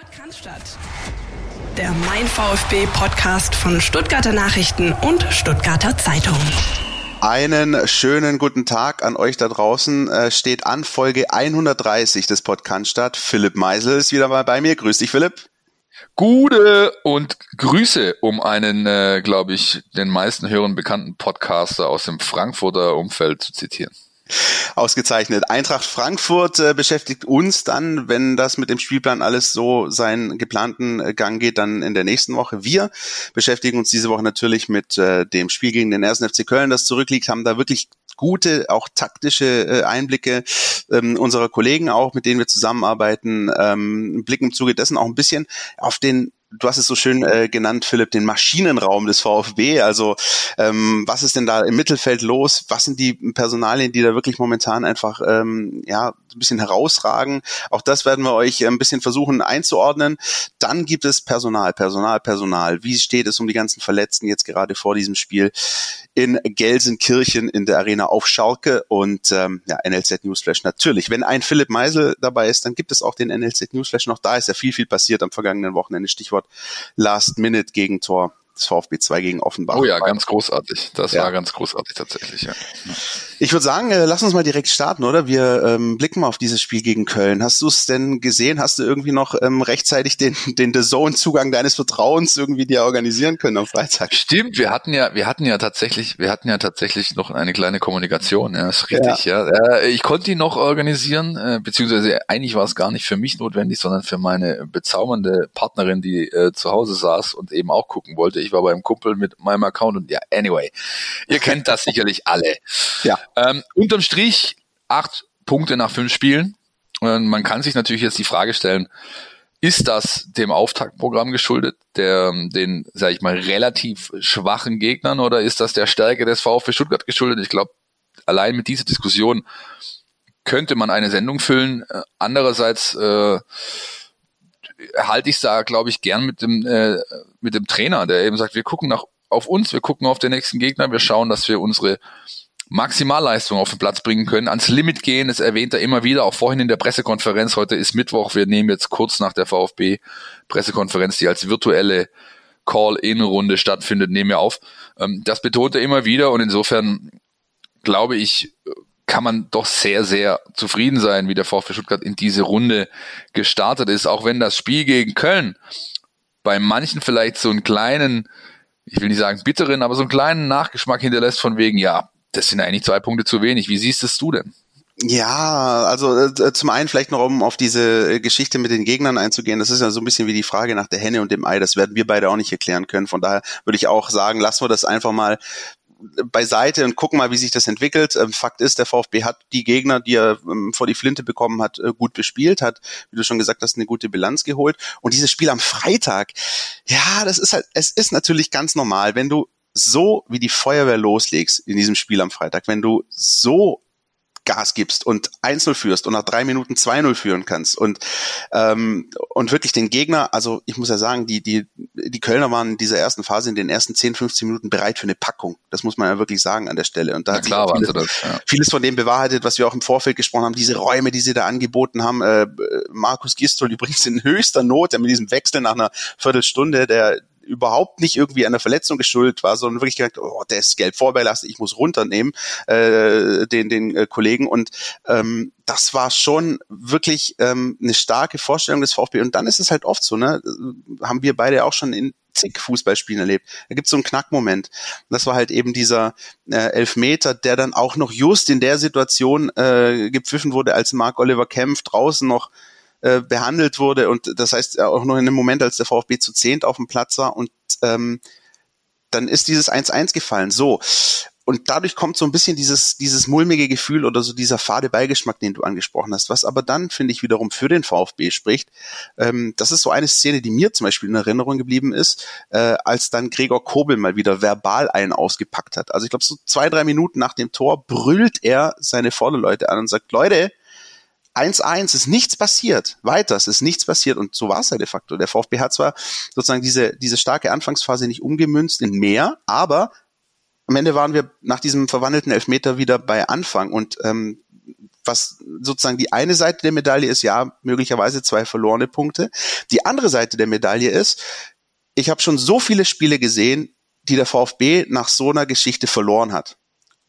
Podcast. Der Mein VfB Podcast von Stuttgarter Nachrichten und Stuttgarter Zeitung. Einen schönen guten Tag an euch da draußen. Äh, steht an Folge 130 des Podcasts statt. Philipp Meisel ist wieder mal bei mir. Grüß dich, Philipp. Gute und Grüße, um einen, äh, glaube ich, den meisten Hörern bekannten Podcaster aus dem Frankfurter Umfeld zu zitieren. Ausgezeichnet. Eintracht Frankfurt äh, beschäftigt uns dann, wenn das mit dem Spielplan alles so seinen geplanten äh, Gang geht, dann in der nächsten Woche. Wir beschäftigen uns diese Woche natürlich mit äh, dem Spiel gegen den 1. FC Köln, das zurückliegt, haben da wirklich gute, auch taktische äh, Einblicke ähm, unserer Kollegen auch, mit denen wir zusammenarbeiten, ähm, blicken im Zuge dessen auch ein bisschen auf den du hast es so schön äh, genannt, Philipp, den Maschinenraum des VfB. Also ähm, was ist denn da im Mittelfeld los? Was sind die Personalien, die da wirklich momentan einfach ähm, ja ein bisschen herausragen? Auch das werden wir euch ein bisschen versuchen einzuordnen. Dann gibt es Personal, Personal, Personal. Wie steht es um die ganzen Verletzten jetzt gerade vor diesem Spiel in Gelsenkirchen in der Arena auf Schalke und ähm, ja, NLZ Newsflash natürlich. Wenn ein Philipp Meisel dabei ist, dann gibt es auch den NLZ Newsflash noch. Da ist ja viel, viel passiert am vergangenen Wochenende. Stichwort Stichwort Last-Minute-Gegentor des VfB 2 gegen Offenbach. Oh ja, ganz großartig. Das ja. war ganz großartig tatsächlich, ja. Ich würde sagen, äh, lass uns mal direkt starten, oder? Wir ähm, blicken mal auf dieses Spiel gegen Köln. Hast du es denn gesehen? Hast du irgendwie noch ähm, rechtzeitig den, den The Zone-Zugang deines Vertrauens irgendwie dir organisieren können am Freitag? Stimmt, wir hatten ja, wir hatten ja tatsächlich, wir hatten ja tatsächlich noch eine kleine Kommunikation, ja, ist richtig, ja. ja. Äh, ich konnte ihn noch organisieren, äh, beziehungsweise eigentlich war es gar nicht für mich notwendig, sondern für meine bezaubernde Partnerin, die äh, zu Hause saß und eben auch gucken wollte. Ich war beim Kumpel mit meinem Account und ja, anyway. Ihr kennt das sicherlich alle. Ja. Ähm, unterm Strich acht Punkte nach fünf Spielen. Und man kann sich natürlich jetzt die Frage stellen, ist das dem Auftaktprogramm geschuldet, der den, sage ich mal, relativ schwachen Gegnern, oder ist das der Stärke des VfB Stuttgart geschuldet? Ich glaube, allein mit dieser Diskussion könnte man eine Sendung füllen. Andererseits äh, halte ich da, glaube ich, gern mit dem äh, mit dem Trainer, der eben sagt, wir gucken nach auf uns, wir gucken auf den nächsten Gegner, wir schauen, dass wir unsere Maximalleistung auf den Platz bringen können, ans Limit gehen. Das erwähnt er immer wieder, auch vorhin in der Pressekonferenz. Heute ist Mittwoch. Wir nehmen jetzt kurz nach der VfB-Pressekonferenz, die als virtuelle Call-In-Runde stattfindet, nehmen wir auf. Ähm, das betont er immer wieder und insofern glaube ich, kann man doch sehr, sehr zufrieden sein, wie der VfB Stuttgart in diese Runde gestartet ist, auch wenn das Spiel gegen Köln bei manchen vielleicht so einen kleinen, ich will nicht sagen bitteren, aber so einen kleinen Nachgeschmack hinterlässt von wegen, ja, das sind eigentlich zwei Punkte zu wenig. Wie siehst es du denn? Ja, also äh, zum einen vielleicht noch, um auf diese äh, Geschichte mit den Gegnern einzugehen, das ist ja so ein bisschen wie die Frage nach der Henne und dem Ei, das werden wir beide auch nicht erklären können. Von daher würde ich auch sagen, lassen wir das einfach mal beiseite und gucken mal, wie sich das entwickelt. Ähm, Fakt ist, der VfB hat die Gegner, die er ähm, vor die Flinte bekommen hat, äh, gut bespielt, hat, wie du schon gesagt hast, eine gute Bilanz geholt. Und dieses Spiel am Freitag, ja, das ist halt, es ist natürlich ganz normal, wenn du so wie die Feuerwehr loslegst in diesem Spiel am Freitag, wenn du so Gas gibst und 1-0 führst und nach drei Minuten 2-0 führen kannst und ähm, und wirklich den Gegner, also ich muss ja sagen, die die die Kölner waren in dieser ersten Phase in den ersten 10, 15 Minuten bereit für eine Packung. Das muss man ja wirklich sagen an der Stelle und da hat klar, vieles, das, ja. vieles von dem bewahrheitet, was wir auch im Vorfeld gesprochen haben, diese Räume, die sie da angeboten haben. Äh, Markus Gistol übrigens in höchster Not, der mit diesem Wechsel nach einer Viertelstunde, der überhaupt nicht irgendwie der Verletzung geschuldet war, sondern wirklich gesagt, oh, der ist gelb vorbelastet, ich muss runternehmen, äh, den, den äh, Kollegen. Und ähm, das war schon wirklich ähm, eine starke Vorstellung des VfB. Und dann ist es halt oft so, ne? Haben wir beide auch schon in zig Fußballspielen erlebt. Da gibt es so einen Knackmoment. Das war halt eben dieser äh, Elfmeter, der dann auch noch just in der Situation äh, gepfiffen wurde, als Mark Oliver Kempf draußen noch äh, behandelt wurde und das heißt auch noch in dem Moment, als der VfB zu zehnt auf dem Platz war und ähm, dann ist dieses 1-1 gefallen. So. Und dadurch kommt so ein bisschen dieses, dieses mulmige Gefühl oder so dieser fade Beigeschmack, den du angesprochen hast. Was aber dann, finde ich, wiederum für den VfB spricht. Ähm, das ist so eine Szene, die mir zum Beispiel in Erinnerung geblieben ist, äh, als dann Gregor Kobel mal wieder verbal einen ausgepackt hat. Also ich glaube, so zwei, drei Minuten nach dem Tor brüllt er seine Vorderleute an und sagt, Leute, 1-1 ist nichts passiert. Weiter, es ist nichts passiert. Und so war es ja de facto. Der VfB hat zwar sozusagen diese, diese starke Anfangsphase nicht umgemünzt in mehr, aber am Ende waren wir nach diesem verwandelten Elfmeter wieder bei Anfang. Und ähm, was sozusagen die eine Seite der Medaille ist, ja, möglicherweise zwei verlorene Punkte. Die andere Seite der Medaille ist, ich habe schon so viele Spiele gesehen, die der VfB nach so einer Geschichte verloren hat.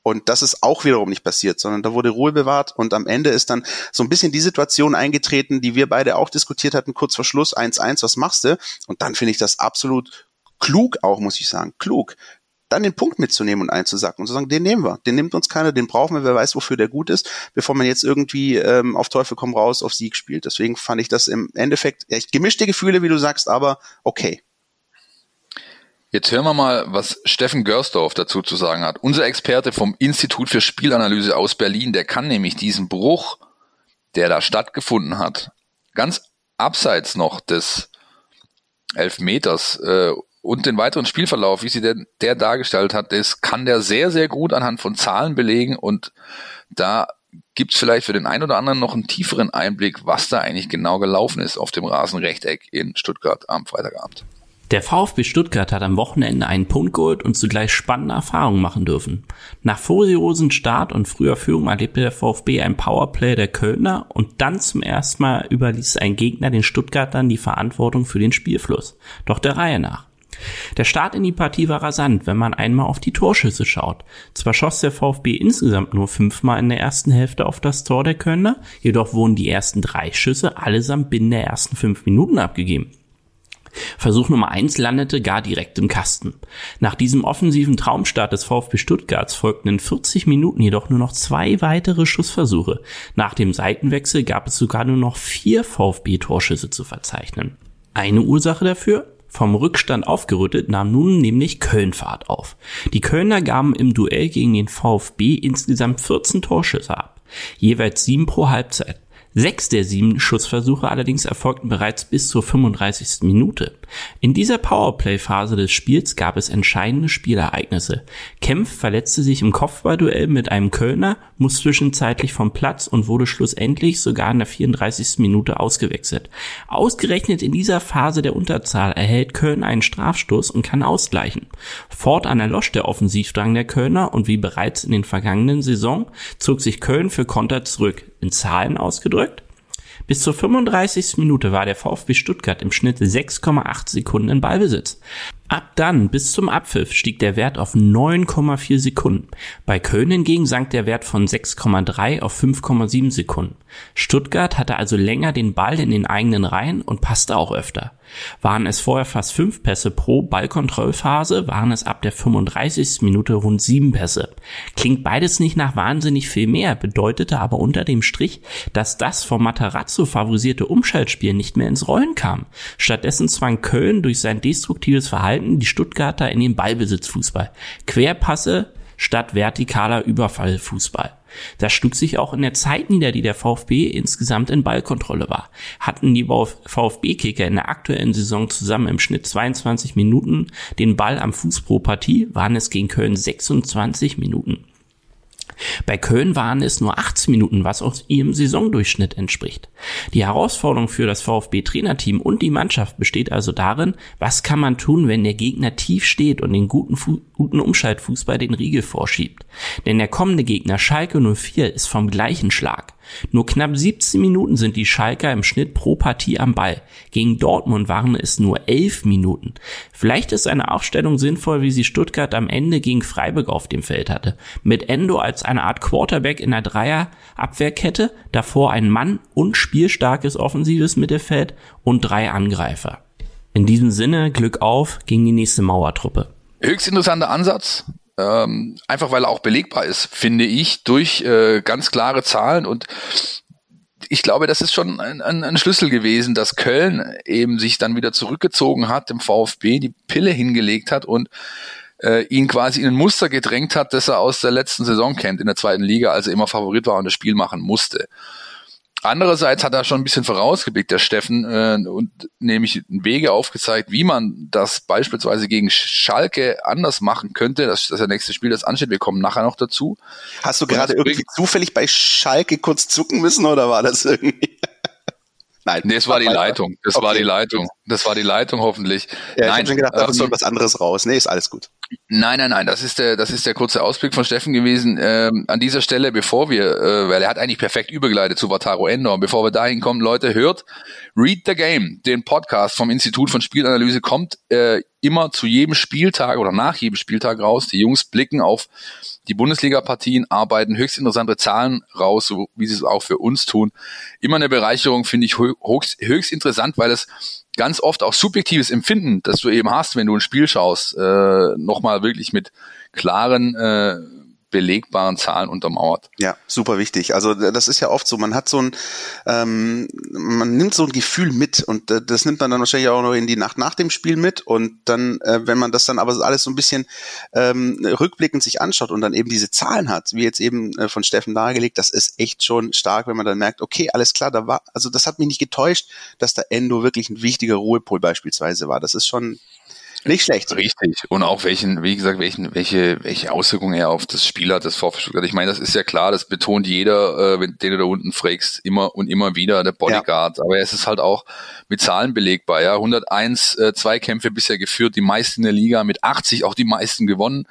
Und das ist auch wiederum nicht passiert, sondern da wurde Ruhe bewahrt und am Ende ist dann so ein bisschen die Situation eingetreten, die wir beide auch diskutiert hatten, kurz vor Schluss, 1-1, was machst du? Und dann finde ich das absolut klug auch, muss ich sagen, klug, dann den Punkt mitzunehmen und einzusacken und zu sagen, den nehmen wir, den nimmt uns keiner, den brauchen wir, wer weiß, wofür der gut ist, bevor man jetzt irgendwie ähm, auf Teufel komm raus auf Sieg spielt. Deswegen fand ich das im Endeffekt echt gemischte Gefühle, wie du sagst, aber okay. Jetzt hören wir mal, was Steffen Görsdorf dazu zu sagen hat. Unser Experte vom Institut für Spielanalyse aus Berlin, der kann nämlich diesen Bruch, der da stattgefunden hat, ganz abseits noch des Elfmeters äh, und den weiteren Spielverlauf, wie sie denn der dargestellt hat, das kann der sehr, sehr gut anhand von Zahlen belegen und da gibt's vielleicht für den einen oder anderen noch einen tieferen Einblick, was da eigentlich genau gelaufen ist auf dem Rasenrechteck in Stuttgart am Freitagabend. Der VfB Stuttgart hat am Wochenende einen Punkt geholt und zugleich spannende Erfahrungen machen dürfen. Nach furiosen Start und früher Führung erlebte der VfB ein Powerplay der Kölner und dann zum ersten Mal überließ ein Gegner den Stuttgartern die Verantwortung für den Spielfluss. Doch der Reihe nach. Der Start in die Partie war rasant, wenn man einmal auf die Torschüsse schaut. Zwar schoss der VfB insgesamt nur fünfmal in der ersten Hälfte auf das Tor der Kölner, jedoch wurden die ersten drei Schüsse allesamt binnen der ersten fünf Minuten abgegeben. Versuch Nummer eins landete gar direkt im Kasten. Nach diesem offensiven Traumstart des VfB Stuttgarts folgten in 40 Minuten jedoch nur noch zwei weitere Schussversuche. Nach dem Seitenwechsel gab es sogar nur noch vier VfB-Torschüsse zu verzeichnen. Eine Ursache dafür? Vom Rückstand aufgerüttet nahm nun nämlich Köln Fahrt auf. Die Kölner gaben im Duell gegen den VfB insgesamt 14 Torschüsse ab, jeweils sieben pro Halbzeit. Sechs der sieben Schussversuche allerdings erfolgten bereits bis zur 35. Minute. In dieser Powerplay-Phase des Spiels gab es entscheidende Spielereignisse. Kempf verletzte sich im Kopfballduell mit einem Kölner, muss zwischenzeitlich vom Platz und wurde schlussendlich sogar in der 34. Minute ausgewechselt. Ausgerechnet in dieser Phase der Unterzahl erhält Köln einen Strafstoß und kann ausgleichen. Fortan erlosch der Offensivdrang der Kölner und wie bereits in den vergangenen Saison zog sich Köln für Konter zurück in Zahlen ausgedrückt. Bis zur 35. Minute war der VfB Stuttgart im Schnitt 6,8 Sekunden in Ballbesitz. Ab dann bis zum Abpfiff stieg der Wert auf 9,4 Sekunden. Bei Köln hingegen sank der Wert von 6,3 auf 5,7 Sekunden. Stuttgart hatte also länger den Ball in den eigenen Reihen und passte auch öfter. Waren es vorher fast fünf Pässe pro Ballkontrollphase, waren es ab der 35. Minute rund sieben Pässe. Klingt beides nicht nach wahnsinnig viel mehr, bedeutete aber unter dem Strich, dass das vom Matarazzo favorisierte Umschaltspiel nicht mehr ins Rollen kam. Stattdessen zwang Köln durch sein destruktives Verhalten verhalten die Stuttgarter in den Ballbesitzfußball. Querpasse statt vertikaler Überfallfußball. Das schlug sich auch in der Zeit nieder, die der VfB insgesamt in Ballkontrolle war. Hatten die VfB-Kicker in der aktuellen Saison zusammen im Schnitt 22 Minuten den Ball am Fuß pro Partie, waren es gegen Köln 26 Minuten. Bei Köln waren es nur 18 Minuten, was aus ihrem Saisondurchschnitt entspricht. Die Herausforderung für das VfB-Trainerteam und die Mannschaft besteht also darin, was kann man tun, wenn der Gegner tief steht und den guten, Fu guten Umschaltfußball den Riegel vorschiebt. Denn der kommende Gegner Schalke 04 ist vom gleichen Schlag. Nur knapp 17 Minuten sind die Schalker im Schnitt pro Partie am Ball. Gegen Dortmund waren es nur 11 Minuten. Vielleicht ist eine Aufstellung sinnvoll, wie sie Stuttgart am Ende gegen Freiburg auf dem Feld hatte. Mit Endo als eine Art Quarterback in der Dreier-Abwehrkette, davor ein Mann und spielstarkes offensives Mittelfeld und drei Angreifer. In diesem Sinne Glück auf gegen die nächste Mauertruppe. Höchst interessanter Ansatz. Ähm, einfach weil er auch belegbar ist, finde ich, durch äh, ganz klare Zahlen und ich glaube, das ist schon ein, ein, ein, Schlüssel gewesen, dass Köln eben sich dann wieder zurückgezogen hat, dem VfB die Pille hingelegt hat und äh, ihn quasi in ein Muster gedrängt hat, das er aus der letzten Saison kennt in der zweiten Liga, als er immer Favorit war und das Spiel machen musste. Andererseits hat er schon ein bisschen vorausgeblickt, der Steffen, äh, und nämlich Wege aufgezeigt, wie man das beispielsweise gegen Schalke anders machen könnte. Das, das ist das nächste Spiel, das ansteht. Wir kommen nachher noch dazu. Hast du gerade irgendwie zufällig bei Schalke kurz zucken müssen oder war das irgendwie? Nein. Nee, es war die Leitung. Das okay. war die Leitung. Das war die Leitung hoffentlich. Ja, nein, ich habe schon gedacht, da ähm, soll was anderes raus. Nee, ist alles gut. Nein, nein, nein, das ist der, das ist der kurze Ausblick von Steffen gewesen. Ähm, an dieser Stelle, bevor wir, äh, weil er hat eigentlich perfekt übergeleitet zu Wataru Endo, bevor wir dahin kommen, Leute, hört Read the Game, den Podcast vom Institut von Spielanalyse, kommt äh, immer zu jedem Spieltag oder nach jedem Spieltag raus. Die Jungs blicken auf die Bundesliga-Partien, arbeiten höchst interessante Zahlen raus, so wie sie es auch für uns tun. Immer eine Bereicherung, finde ich höchst, höchst interessant, weil es ganz oft auch subjektives Empfinden, das du eben hast, wenn du ein Spiel schaust, äh, nochmal wirklich mit klaren äh, belegbaren Zahlen untermauert. Ja, super wichtig. Also das ist ja oft so, man hat so ein, ähm, man nimmt so ein Gefühl mit und äh, das nimmt man dann wahrscheinlich auch noch in die Nacht nach dem Spiel mit und dann, äh, wenn man das dann aber alles so ein bisschen ähm, rückblickend sich anschaut und dann eben diese Zahlen hat, wie jetzt eben äh, von Steffen dargelegt, das ist echt schon stark, wenn man dann merkt, okay, alles klar, da war, also das hat mich nicht getäuscht, dass der Endo wirklich ein wichtiger Ruhepol beispielsweise war. Das ist schon nicht schlecht. Richtig. Und auch welchen, wie gesagt, welchen, welche, welche Auswirkungen er auf das Spiel hat, das VfB Ich meine, das ist ja klar, das betont jeder, äh, wenn den du da unten fragst, immer und immer wieder, der Bodyguard. Ja. Aber es ist halt auch mit Zahlen belegbar, ja. 101 äh, Zweikämpfe bisher geführt, die meisten in der Liga, mit 80 auch die meisten gewonnen.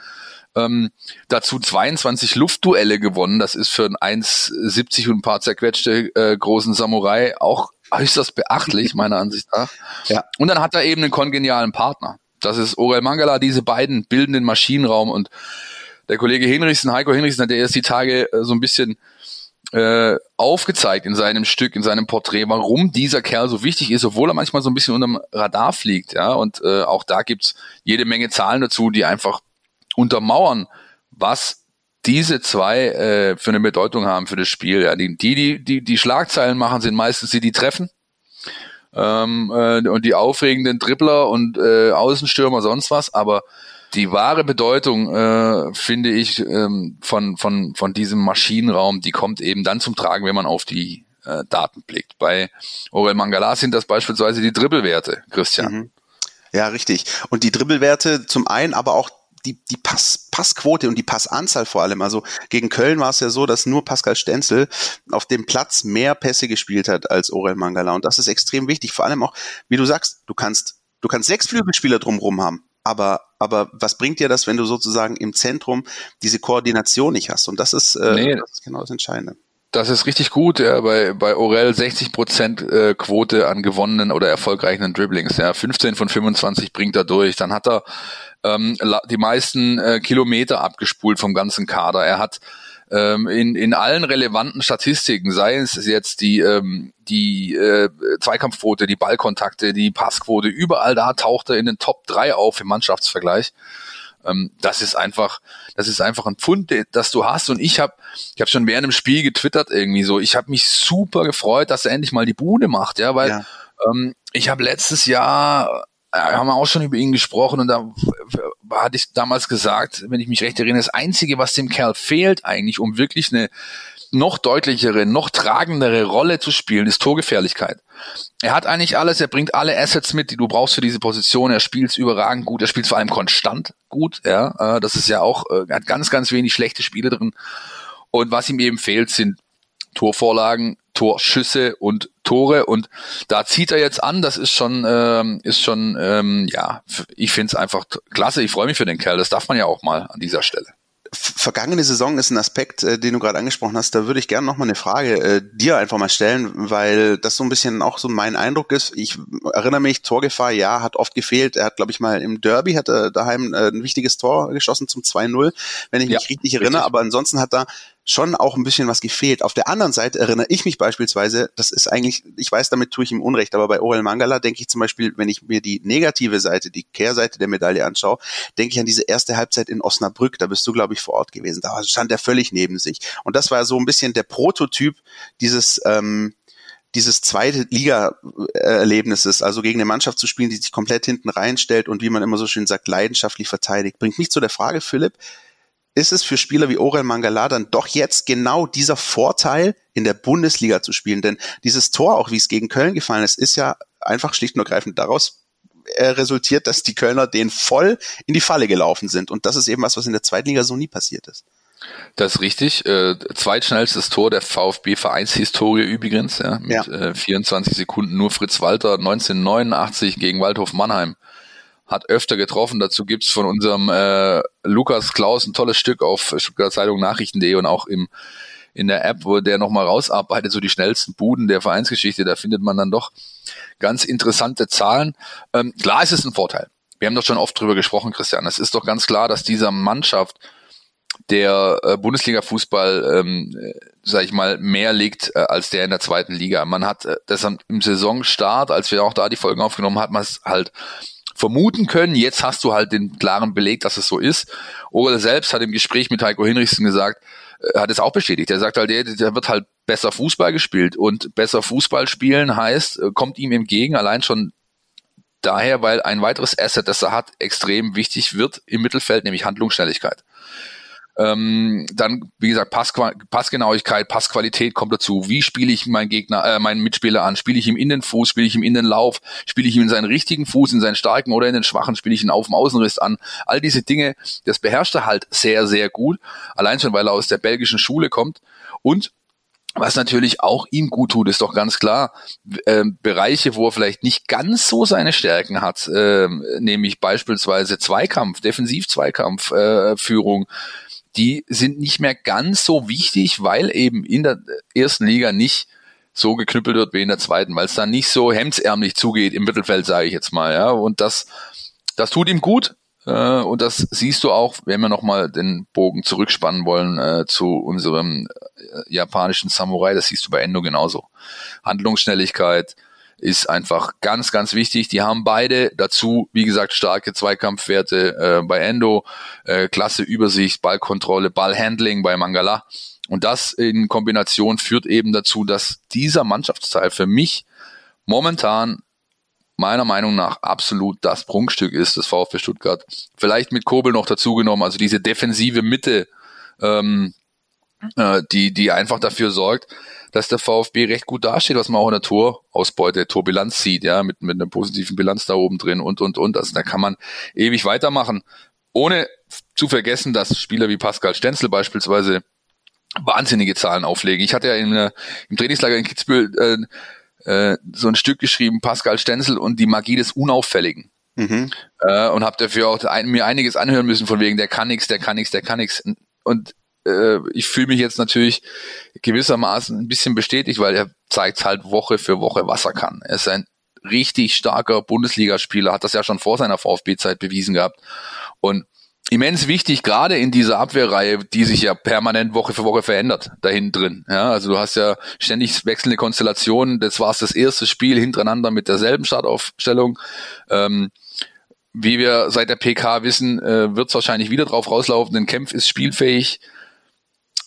Ähm, dazu 22 Luftduelle gewonnen. Das ist für einen 1,70 und ein paar zerquetschte äh, großen Samurai auch äußerst beachtlich, meiner Ansicht nach. Ja. Und dann hat er eben einen kongenialen Partner. Das ist Orel Mangala, diese beiden bilden den Maschinenraum und der Kollege Hinrichsen, Heiko Hinrichsen, hat erst die Tage äh, so ein bisschen äh, aufgezeigt in seinem Stück, in seinem Porträt, warum dieser Kerl so wichtig ist, obwohl er manchmal so ein bisschen unterm Radar fliegt, ja. Und äh, auch da gibt's jede Menge Zahlen dazu, die einfach untermauern, was diese zwei äh, für eine Bedeutung haben für das Spiel. Ja. Die, die, die, die Schlagzeilen machen, sind meistens die, die treffen ähm, äh, und die aufregenden Dribbler und äh, Außenstürmer sonst was, aber die wahre Bedeutung, äh, finde ich, ähm, von, von, von diesem Maschinenraum, die kommt eben dann zum Tragen, wenn man auf die äh, Daten blickt. Bei Orel Mangala sind das beispielsweise die Dribbelwerte, Christian. Mhm. Ja, richtig. Und die Dribbelwerte zum einen, aber auch die, die Pass, Passquote und die Passanzahl vor allem. Also gegen Köln war es ja so, dass nur Pascal Stenzel auf dem Platz mehr Pässe gespielt hat als Orel Mangala. Und das ist extrem wichtig. Vor allem auch, wie du sagst, du kannst, du kannst sechs Flügelspieler drumherum haben. Aber, aber was bringt dir das, wenn du sozusagen im Zentrum diese Koordination nicht hast? Und das ist, äh, nee. das ist genau das Entscheidende. Das ist richtig gut, ja, bei, bei Orel 60 Prozent äh, Quote an gewonnenen oder erfolgreichen Dribblings, ja, 15 von 25 bringt er durch. Dann hat er ähm, die meisten äh, Kilometer abgespult vom ganzen Kader. Er hat ähm, in, in allen relevanten Statistiken, sei es jetzt die, ähm, die äh, Zweikampfquote, die Ballkontakte, die Passquote, überall da taucht er in den Top 3 auf im Mannschaftsvergleich. Ähm, das ist einfach, das ist einfach ein Pfund, das du hast. Und ich habe, ich habe schon während dem Spiel getwittert irgendwie so. Ich habe mich super gefreut, dass er endlich mal die Bude macht, ja, weil ja. Ähm, ich habe letztes Jahr äh, haben wir auch schon über ihn gesprochen und da hatte ich damals gesagt, wenn ich mich recht erinnere, das Einzige, was dem Kerl fehlt eigentlich, um wirklich eine noch deutlichere, noch tragendere Rolle zu spielen, ist Torgefährlichkeit. Er hat eigentlich alles, er bringt alle Assets mit, die du brauchst für diese Position. Er spielt überragend gut, er spielt vor allem konstant gut. Ja, äh, das ist ja auch, äh, er hat ganz, ganz wenig schlechte Spiele drin. Und was ihm eben fehlt, sind Torvorlagen, Torschüsse und Tore. Und da zieht er jetzt an. Das ist schon, ähm, ist schon, ähm, ja, ich finde es einfach klasse. Ich freue mich für den Kerl. Das darf man ja auch mal an dieser Stelle vergangene Saison ist ein Aspekt, äh, den du gerade angesprochen hast. Da würde ich gerne noch mal eine Frage äh, dir einfach mal stellen, weil das so ein bisschen auch so mein Eindruck ist. Ich erinnere mich, Torgefahr, ja, hat oft gefehlt. Er hat, glaube ich, mal im Derby hat er daheim äh, ein wichtiges Tor geschossen zum 2-0, wenn ich mich richtig erinnere. Richtig. Aber ansonsten hat er schon auch ein bisschen was gefehlt. Auf der anderen Seite erinnere ich mich beispielsweise, das ist eigentlich, ich weiß, damit tue ich ihm Unrecht, aber bei Orel Mangala denke ich zum Beispiel, wenn ich mir die negative Seite, die Kehrseite der Medaille anschaue, denke ich an diese erste Halbzeit in Osnabrück, da bist du, glaube ich, vor Ort gewesen. Da stand er völlig neben sich. Und das war so ein bisschen der Prototyp dieses, ähm, dieses zweite Liga-Erlebnisses, also gegen eine Mannschaft zu spielen, die sich komplett hinten reinstellt und wie man immer so schön sagt, leidenschaftlich verteidigt, bringt mich zu der Frage, Philipp, ist es für Spieler wie Orel Mangala dann doch jetzt genau dieser Vorteil, in der Bundesliga zu spielen. Denn dieses Tor, auch wie es gegen Köln gefallen ist, ist ja einfach schlicht und ergreifend daraus äh, resultiert, dass die Kölner den voll in die Falle gelaufen sind. Und das ist eben was, was in der zweiten Liga so nie passiert ist. Das ist richtig. Äh, zweitschnellstes Tor der VfB-Vereinshistorie übrigens, ja, mit ja. Äh, 24 Sekunden. Nur Fritz Walter 1989 gegen Waldhof Mannheim hat öfter getroffen. Dazu gibt's von unserem äh, Lukas Klaus ein tolles Stück auf Stuttgart Zeitung Nachrichten.de und auch im in der App, wo der nochmal rausarbeitet, so die schnellsten Buden der Vereinsgeschichte, da findet man dann doch ganz interessante Zahlen. Ähm, klar ist es ein Vorteil. Wir haben doch schon oft drüber gesprochen, Christian. Es ist doch ganz klar, dass dieser Mannschaft der äh, Bundesliga-Fußball, ähm, äh, sag ich mal, mehr liegt äh, als der in der zweiten Liga. Man hat äh, das im Saisonstart, als wir auch da die Folgen aufgenommen haben, hat man es halt vermuten können. Jetzt hast du halt den klaren Beleg, dass es so ist. Orel selbst hat im Gespräch mit Heiko Hinrichsen gesagt, äh, hat es auch bestätigt. Er sagt halt, der, der wird halt besser Fußball gespielt und besser Fußball spielen heißt, äh, kommt ihm entgegen, allein schon daher, weil ein weiteres Asset, das er hat, extrem wichtig wird im Mittelfeld, nämlich Handlungsschnelligkeit. Ähm, dann, wie gesagt, Pass, Passgenauigkeit, Passqualität kommt dazu. Wie spiele ich meinen Gegner, äh, meinen Mitspieler an? Spiele ich ihm in den Fuß, spiele ich ihm in den Lauf, spiele ich ihm in seinen richtigen Fuß, in seinen starken oder in den schwachen, spiele ich ihn auf dem Außenriss an? All diese Dinge, das beherrscht er halt sehr, sehr gut. Allein schon, weil er aus der belgischen Schule kommt. Und was natürlich auch ihm gut tut, ist doch ganz klar, äh, Bereiche, wo er vielleicht nicht ganz so seine Stärken hat, äh, nämlich beispielsweise Zweikampf, Defensiv-Zweikampf, äh, Führung, die sind nicht mehr ganz so wichtig, weil eben in der ersten Liga nicht so geknüppelt wird wie in der zweiten, weil es dann nicht so hemdsärmlich zugeht im Mittelfeld, sage ich jetzt mal, ja. Und das, das tut ihm gut. Äh, und das siehst du auch, wenn wir nochmal den Bogen zurückspannen wollen äh, zu unserem äh, japanischen Samurai, das siehst du bei Endo genauso. Handlungsschnelligkeit, ist einfach ganz, ganz wichtig. Die haben beide dazu, wie gesagt, starke Zweikampfwerte äh, bei Endo, äh, klasse Übersicht, Ballkontrolle, Ballhandling bei Mangala. Und das in Kombination führt eben dazu, dass dieser Mannschaftsteil für mich momentan meiner Meinung nach absolut das Prunkstück ist, das VfB Stuttgart. Vielleicht mit Kobel noch dazugenommen, also diese defensive Mitte, ähm, äh, die, die einfach dafür sorgt, dass der VfB recht gut dasteht, was man auch in der Torausbeute, Torbilanz sieht, ja, mit, mit einer positiven Bilanz da oben drin und, und, und. Also da kann man ewig weitermachen, ohne zu vergessen, dass Spieler wie Pascal Stenzel beispielsweise wahnsinnige Zahlen auflegen. Ich hatte ja in, äh, im Trainingslager in Kitzbühel äh, äh, so ein Stück geschrieben, Pascal Stenzel und die Magie des Unauffälligen. Mhm. Äh, und habe dafür auch ein, mir einiges anhören müssen von wegen, der kann nix, der kann nix, der kann nix. Und äh, ich fühle mich jetzt natürlich gewissermaßen ein bisschen bestätigt, weil er zeigt halt Woche für Woche, was er kann. Er ist ein richtig starker Bundesligaspieler, hat das ja schon vor seiner VfB-Zeit bewiesen gehabt. Und immens wichtig, gerade in dieser Abwehrreihe, die sich ja permanent Woche für Woche verändert, dahin drin. Ja, also du hast ja ständig wechselnde Konstellationen. Das war das erste Spiel hintereinander mit derselben Startaufstellung. Ähm, wie wir seit der PK wissen, äh, wird es wahrscheinlich wieder drauf rauslaufen, denn Kempf ist spielfähig.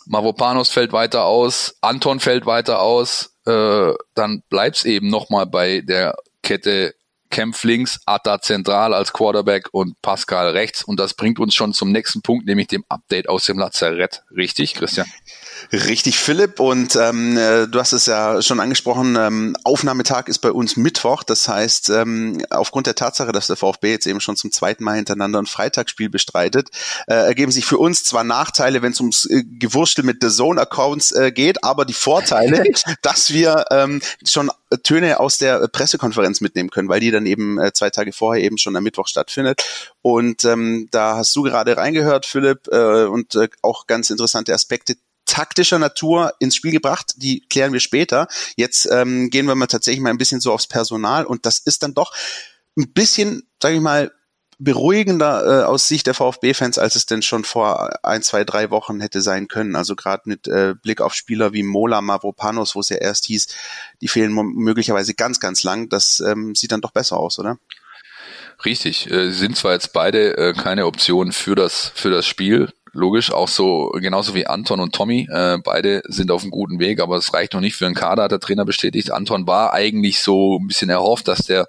Mavropanos fällt weiter aus, Anton fällt weiter aus, äh, dann bleibt's eben nochmal bei der Kette Kempf links, Atta zentral als Quarterback und Pascal rechts. Und das bringt uns schon zum nächsten Punkt, nämlich dem Update aus dem Lazarett. Richtig, Christian? Richtig, Philipp. Und ähm, äh, du hast es ja schon angesprochen, ähm, Aufnahmetag ist bei uns Mittwoch. Das heißt, ähm, aufgrund der Tatsache, dass der VfB jetzt eben schon zum zweiten Mal hintereinander ein Freitagsspiel bestreitet, äh, ergeben sich für uns zwar Nachteile, wenn es ums äh, Gewurstel mit The Zone-Accounts äh, geht, aber die Vorteile, dass wir ähm, schon Töne aus der Pressekonferenz mitnehmen können, weil die dann eben äh, zwei Tage vorher eben schon am Mittwoch stattfindet. Und ähm, da hast du gerade reingehört, Philipp, äh, und äh, auch ganz interessante Aspekte taktischer Natur ins Spiel gebracht. Die klären wir später. Jetzt ähm, gehen wir mal tatsächlich mal ein bisschen so aufs Personal und das ist dann doch ein bisschen, sage ich mal, beruhigender äh, aus Sicht der VfB-Fans, als es denn schon vor ein, zwei, drei Wochen hätte sein können. Also gerade mit äh, Blick auf Spieler wie Mola Mavropanos, wo es ja erst hieß, die fehlen möglicherweise ganz, ganz lang. Das ähm, sieht dann doch besser aus, oder? Richtig. Äh, sind zwar jetzt beide äh, keine Option für das für das Spiel, logisch, auch so, genauso wie Anton und Tommy, äh, beide sind auf einem guten Weg, aber es reicht noch nicht für einen Kader, hat der Trainer bestätigt. Anton war eigentlich so ein bisschen erhofft, dass der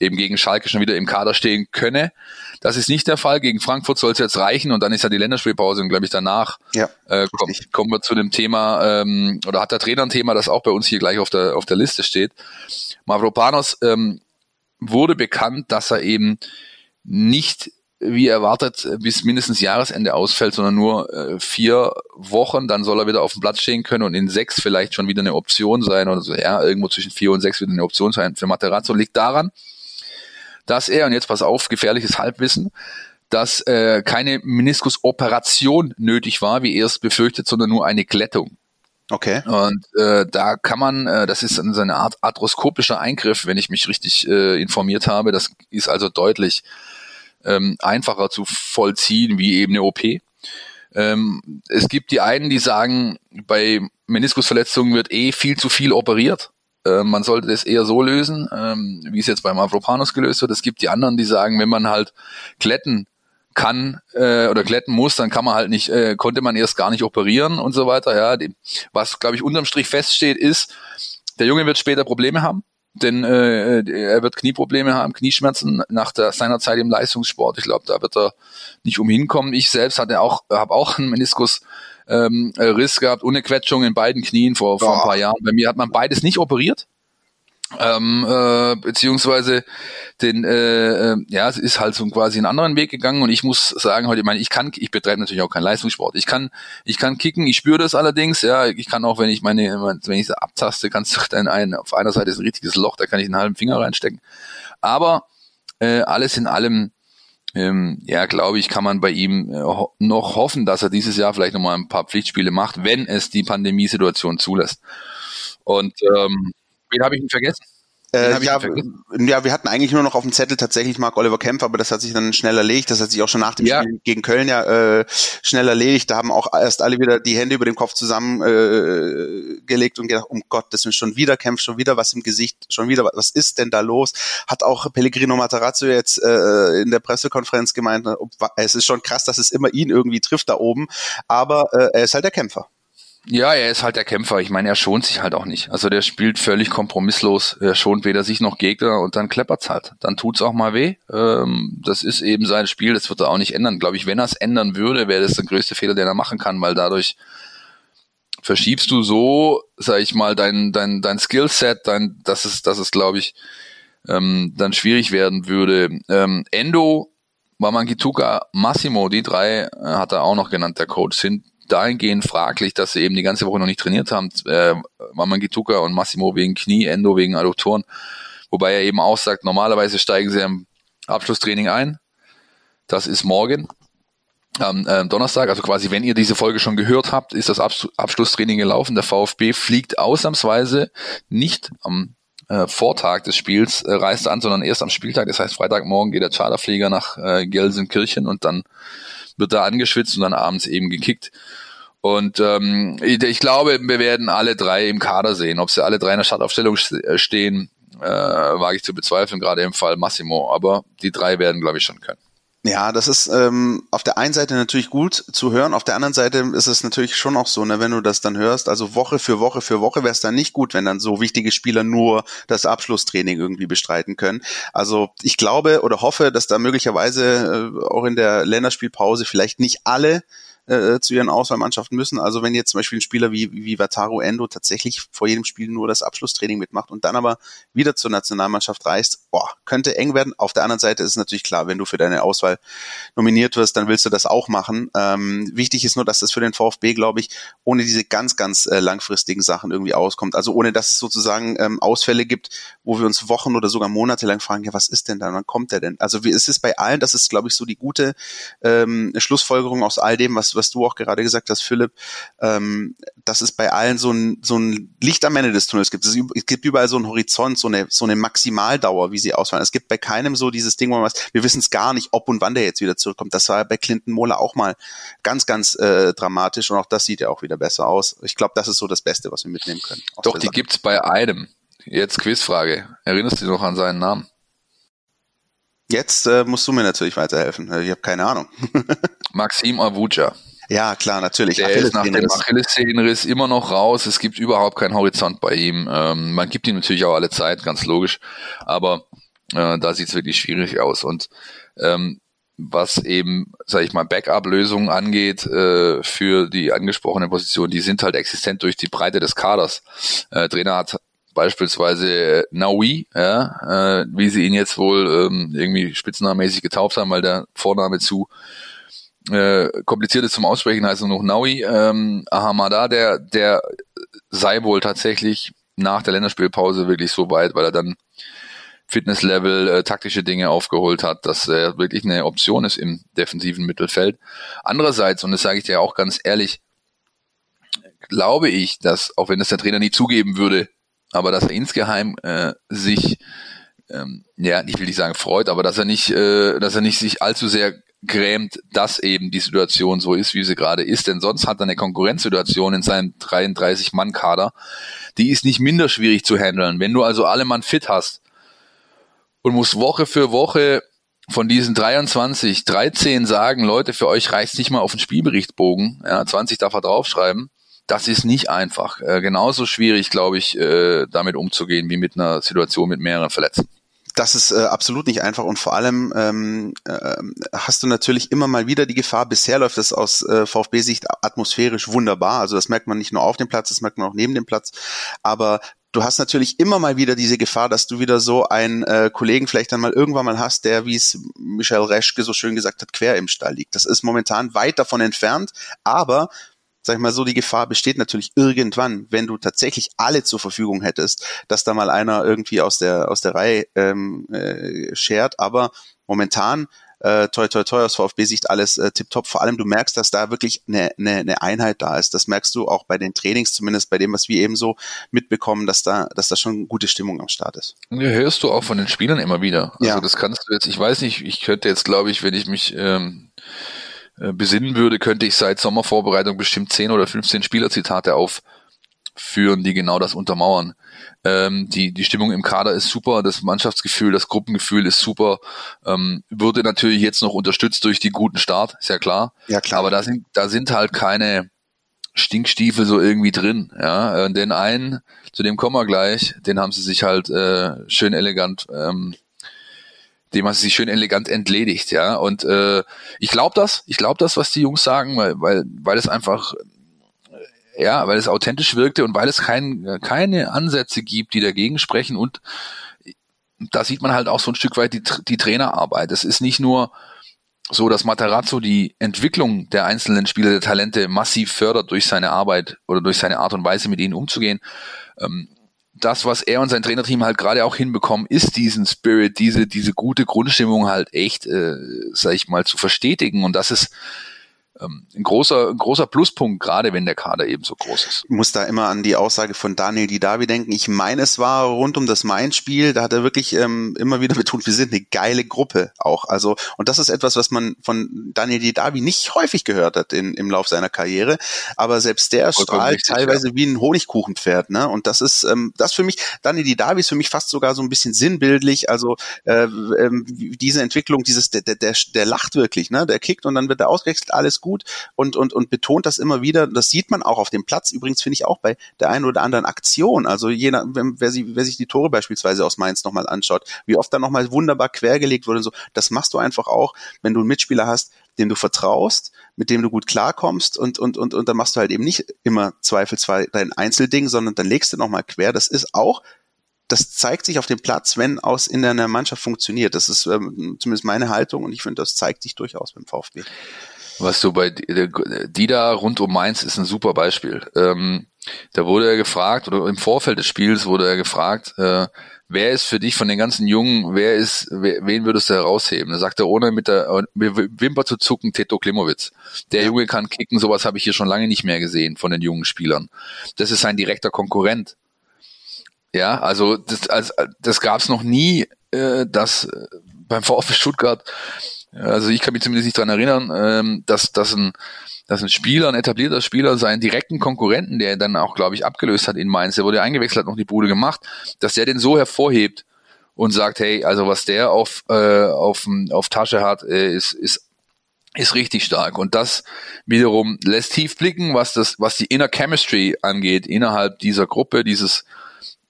eben gegen Schalke schon wieder im Kader stehen könne. Das ist nicht der Fall. Gegen Frankfurt soll es jetzt reichen und dann ist ja die Länderspielpause und glaube ich danach ja, äh, komm, kommen wir zu dem Thema ähm, oder hat der Trainer ein Thema, das auch bei uns hier gleich auf der auf der Liste steht. Mavropanos ähm, wurde bekannt, dass er eben nicht wie erwartet bis mindestens Jahresende ausfällt, sondern nur äh, vier Wochen, dann soll er wieder auf dem Platz stehen können und in sechs vielleicht schon wieder eine Option sein oder so, ja, irgendwo zwischen vier und sechs wieder eine Option sein für Materazzo, liegt daran, dass er, und jetzt pass auf, gefährliches Halbwissen, dass äh, keine Meniskusoperation nötig war, wie erst befürchtet, sondern nur eine Glättung. Okay. Und äh, da kann man, äh, das ist so eine Art arthroskopischer Eingriff, wenn ich mich richtig äh, informiert habe. Das ist also deutlich ähm, einfacher zu vollziehen wie eben eine OP. Ähm, es gibt die einen, die sagen, bei Meniskusverletzungen wird eh viel zu viel operiert. Äh, man sollte das eher so lösen, ähm, wie es jetzt beim Avropanus gelöst wird. Es gibt die anderen, die sagen, wenn man halt glätten kann äh, oder glätten muss, dann kann man halt nicht, äh, konnte man erst gar nicht operieren und so weiter. Ja, was glaube ich unterm Strich feststeht, ist, der Junge wird später Probleme haben, denn äh, er wird Knieprobleme haben, Knieschmerzen nach der, seiner Zeit im Leistungssport. Ich glaube, da wird er nicht umhin kommen. Ich selbst hatte auch, habe auch einen Meniskus ähm, Riss gehabt, ohne Quetschung in beiden Knien vor, vor ein paar Jahren. Bei mir hat man beides nicht operiert ähm, äh, beziehungsweise den äh, äh, ja es ist halt so quasi einen anderen Weg gegangen und ich muss sagen heute ich meine ich kann ich betreibe natürlich auch keinen Leistungssport. Ich kann ich kann kicken ich spüre das allerdings ja. Ich kann auch wenn ich meine wenn ich abtaste kannst du dann ein auf einer Seite ist ein richtiges Loch da kann ich einen halben Finger reinstecken. Aber äh, alles in allem ähm, ja, glaube ich, kann man bei ihm äh, ho noch hoffen, dass er dieses Jahr vielleicht nochmal ein paar Pflichtspiele macht, wenn es die Pandemiesituation zulässt. Und ähm, Wen habe ich denn vergessen? Äh, ja, ja, wir hatten eigentlich nur noch auf dem Zettel tatsächlich Mark Oliver Kempf, aber das hat sich dann schnell erledigt. Das hat sich auch schon nach dem ja. Spiel gegen Köln ja äh, schnell erledigt. Da haben auch erst alle wieder die Hände über dem Kopf zusammengelegt äh, und gedacht, um Gott, das ist schon wieder Kempf, schon wieder was im Gesicht, schon wieder was ist denn da los? Hat auch Pellegrino Matarazzo jetzt äh, in der Pressekonferenz gemeint, es ist schon krass, dass es immer ihn irgendwie trifft da oben, aber äh, er ist halt der Kämpfer. Ja, er ist halt der Kämpfer. Ich meine, er schont sich halt auch nicht. Also der spielt völlig kompromisslos. Er schont weder sich noch Gegner und dann kleppert's halt. Dann tut's auch mal weh. Ähm, das ist eben sein Spiel. Das wird er auch nicht ändern. Glaube ich, wenn er es ändern würde, wäre das der größte Fehler, den er machen kann, weil dadurch verschiebst du so, sag ich mal, dein dein dein Skillset, dein, dass es, dass es, glaube ich, ähm, dann schwierig werden würde. Ähm, Endo, Mamangituka, Massimo, die drei äh, hat er auch noch genannt, der Coach, sind dahingehend fraglich, dass sie eben die ganze Woche noch nicht trainiert haben. Äh, Mamangituka und Massimo wegen Knie, Endo wegen Adduktoren. Wobei er eben auch sagt, normalerweise steigen sie im Abschlusstraining ein. Das ist morgen am äh, Donnerstag, also quasi, wenn ihr diese Folge schon gehört habt, ist das Abschlusstraining gelaufen. Der VfB fliegt ausnahmsweise nicht am äh, Vortag des Spiels, äh, reist an, sondern erst am Spieltag. Das heißt, Freitagmorgen geht der Charterflieger nach äh, Gelsenkirchen und dann wird da angeschwitzt und dann abends eben gekickt. Und ähm, ich glaube, wir werden alle drei im Kader sehen. Ob sie alle drei in der Startaufstellung äh, stehen, äh, wage ich zu bezweifeln, gerade im Fall Massimo. Aber die drei werden, glaube ich, schon können. Ja, das ist ähm, auf der einen Seite natürlich gut zu hören, auf der anderen Seite ist es natürlich schon auch so, ne, wenn du das dann hörst, also Woche für Woche für Woche wäre es dann nicht gut, wenn dann so wichtige Spieler nur das Abschlusstraining irgendwie bestreiten können. Also ich glaube oder hoffe, dass da möglicherweise äh, auch in der Länderspielpause vielleicht nicht alle äh, zu ihren Auswahlmannschaften müssen. Also wenn jetzt zum Beispiel ein Spieler wie, wie Wataru Endo tatsächlich vor jedem Spiel nur das Abschlusstraining mitmacht und dann aber wieder zur Nationalmannschaft reist, boah, könnte eng werden. Auf der anderen Seite ist es natürlich klar, wenn du für deine Auswahl nominiert wirst, dann willst du das auch machen. Ähm, wichtig ist nur, dass das für den VfB, glaube ich, ohne diese ganz, ganz äh, langfristigen Sachen irgendwie auskommt. Also ohne, dass es sozusagen ähm, Ausfälle gibt, wo wir uns Wochen oder sogar Monate lang fragen, ja, was ist denn da? Wann kommt der denn? Also wie, es ist bei allen, das ist, glaube ich, so die gute ähm, Schlussfolgerung aus all dem, was, was du auch gerade gesagt hast, Philipp, ähm, dass es bei allen so ein, so ein Licht am Ende des Tunnels gibt. Es, gibt überall so einen Horizont, so eine, so eine Maximaldauer, wie sie ausfallen. Es gibt bei keinem so dieses Ding, wo man was, wir wissen es gar nicht, ob und wann der jetzt wieder zurückkommt. Das war bei Clinton Mohler auch mal ganz, ganz äh, dramatisch und auch das sieht ja auch wieder besser aus. Ich glaube, das ist so das Beste, was wir mitnehmen können. Doch, die gibt's bei einem. Jetzt Quizfrage. Erinnerst du dich noch an seinen Namen? Jetzt äh, musst du mir natürlich weiterhelfen. Ich habe keine Ahnung. Maxim Avuja. Ja, klar, natürlich. Der ist nach dem Achillessehnenriss immer noch raus. Es gibt überhaupt keinen Horizont bei ihm. Ähm, man gibt ihm natürlich auch alle Zeit, ganz logisch. Aber äh, da sieht es wirklich schwierig aus. Und ähm, was eben, sage ich mal, Backup-Lösungen angeht äh, für die angesprochene Position, die sind halt existent durch die Breite des Kaders. Äh, Trainer hat beispielsweise Naui, ja, äh, wie sie ihn jetzt wohl ähm, irgendwie spitznamenmäßig getauft haben, weil der Vorname zu äh, kompliziert ist zum Aussprechen, heißt er noch Naui, ähm, Ahamada, der, der sei wohl tatsächlich nach der Länderspielpause wirklich so weit, weil er dann Fitnesslevel, äh, taktische Dinge aufgeholt hat, dass er wirklich eine Option ist im defensiven Mittelfeld. Andererseits, und das sage ich dir auch ganz ehrlich, glaube ich, dass, auch wenn das der Trainer nie zugeben würde, aber dass er insgeheim äh, sich, ähm, ja, ich will nicht sagen freut, aber dass er nicht, äh, dass er nicht sich allzu sehr grämt, dass eben die Situation so ist, wie sie gerade ist, denn sonst hat er eine Konkurrenzsituation in seinem 33-Mann-Kader, die ist nicht minder schwierig zu handeln. Wenn du also alle Mann fit hast und musst Woche für Woche von diesen 23, 13 sagen, Leute, für euch reicht nicht mal auf den Spielberichtbogen, ja, 20 darf er draufschreiben, das ist nicht einfach. Äh, genauso schwierig, glaube ich, äh, damit umzugehen, wie mit einer Situation mit mehreren Verletzten das ist äh, absolut nicht einfach und vor allem ähm, äh, hast du natürlich immer mal wieder die Gefahr, bisher läuft das aus äh, VfB-Sicht atmosphärisch wunderbar, also das merkt man nicht nur auf dem Platz, das merkt man auch neben dem Platz, aber du hast natürlich immer mal wieder diese Gefahr, dass du wieder so einen äh, Kollegen vielleicht dann mal irgendwann mal hast, der, wie es Michel Reschke so schön gesagt hat, quer im Stall liegt. Das ist momentan weit davon entfernt, aber sag ich mal so, die Gefahr besteht natürlich irgendwann, wenn du tatsächlich alle zur Verfügung hättest, dass da mal einer irgendwie aus der aus der Reihe ähm, äh, schert. Aber momentan äh, toi toi toi aus VfB-Sicht alles äh, tipptopp. Vor allem du merkst, dass da wirklich eine, eine, eine Einheit da ist. Das merkst du auch bei den Trainings, zumindest bei dem, was wir eben so mitbekommen, dass da, dass da schon gute Stimmung am Start ist. Ja, hörst du auch von den Spielern immer wieder. Also ja. das kannst du jetzt, ich weiß nicht, ich könnte jetzt, glaube ich, wenn ich mich ähm, äh, besinnen würde, könnte ich seit Sommervorbereitung bestimmt 10 oder 15 Spielerzitate aufführen, die genau das untermauern. Ähm, die, die Stimmung im Kader ist super, das Mannschaftsgefühl, das Gruppengefühl ist super. Ähm, würde natürlich jetzt noch unterstützt durch die guten Start, ist ja klar. Ja, klar. Aber da sind, da sind halt keine Stinkstiefel so irgendwie drin. Ja, äh, den einen, zu dem kommen wir gleich, den haben sie sich halt äh, schön elegant ähm, dem hat sie sich schön elegant entledigt, ja. Und äh, ich glaube das, ich glaube das, was die Jungs sagen, weil, weil, weil es einfach ja, weil es authentisch wirkte und weil es kein, keine Ansätze gibt, die dagegen sprechen und da sieht man halt auch so ein Stück weit die, die Trainerarbeit. Es ist nicht nur so, dass Matarazzo die Entwicklung der einzelnen Spieler, der Talente massiv fördert durch seine Arbeit oder durch seine Art und Weise, mit ihnen umzugehen. Ähm, das, was er und sein Trainerteam halt gerade auch hinbekommen, ist diesen Spirit, diese, diese gute Grundstimmung halt echt, äh, sag ich mal, zu verstetigen. Und das ist ähm, ein großer, ein großer Pluspunkt, gerade wenn der Kader eben so groß ist. Ich muss da immer an die Aussage von Daniel Didavi denken. Ich meine, es war rund um das Main-Spiel, da hat er wirklich ähm, immer wieder betont, wir sind eine geile Gruppe auch. Also, und das ist etwas, was man von Daniel Didavi nicht häufig gehört hat in, im Lauf seiner Karriere. Aber selbst der Vollkommen strahlt richtig, teilweise ja. wie ein Honigkuchenpferd, ne? Und das ist, ähm, das für mich, Daniel Didavi ist für mich fast sogar so ein bisschen sinnbildlich. Also äh, äh, diese Entwicklung, dieses, der, der, der, der lacht wirklich, ne? Der kickt und dann wird er ausgewechselt, alles gut gut und, und, und betont das immer wieder. Das sieht man auch auf dem Platz. Übrigens finde ich auch bei der einen oder anderen Aktion. Also je wer, wer sich die Tore beispielsweise aus Mainz nochmal anschaut, wie oft da nochmal wunderbar quergelegt wurde und so. Das machst du einfach auch, wenn du einen Mitspieler hast, dem du vertraust, mit dem du gut klarkommst und, und, und, und dann machst du halt eben nicht immer zweifelsfrei dein Einzelding, sondern dann legst du nochmal quer. Das ist auch das zeigt sich auf dem Platz, wenn aus in einer Mannschaft funktioniert. Das ist ähm, zumindest meine Haltung und ich finde, das zeigt sich durchaus beim VfB was so bei die da rund um Mainz ist ein super Beispiel. Ähm, da wurde er gefragt, oder im Vorfeld des Spiels wurde er gefragt, äh, wer ist für dich von den ganzen Jungen, wer ist, wen würdest du herausheben? Da sagt er, ohne mit der mit Wimper zu zucken, Teto Klimowitz. Der Junge kann kicken, sowas habe ich hier schon lange nicht mehr gesehen von den jungen Spielern. Das ist sein direkter Konkurrent. Ja, also das, also, das gab es noch nie, äh, dass äh, beim VfB Stuttgart also ich kann mich zumindest nicht dran erinnern, ähm, dass, dass, ein, dass ein Spieler, ein etablierter Spieler seinen direkten Konkurrenten, der dann auch, glaube ich, abgelöst hat in Mainz, der wurde eingewechselt, hat noch die Bude gemacht, dass der den so hervorhebt und sagt, hey, also was der auf, äh, auf, auf Tasche hat, äh, ist, ist ist richtig stark. Und das wiederum lässt tief blicken, was das, was die Inner Chemistry angeht innerhalb dieser Gruppe, dieses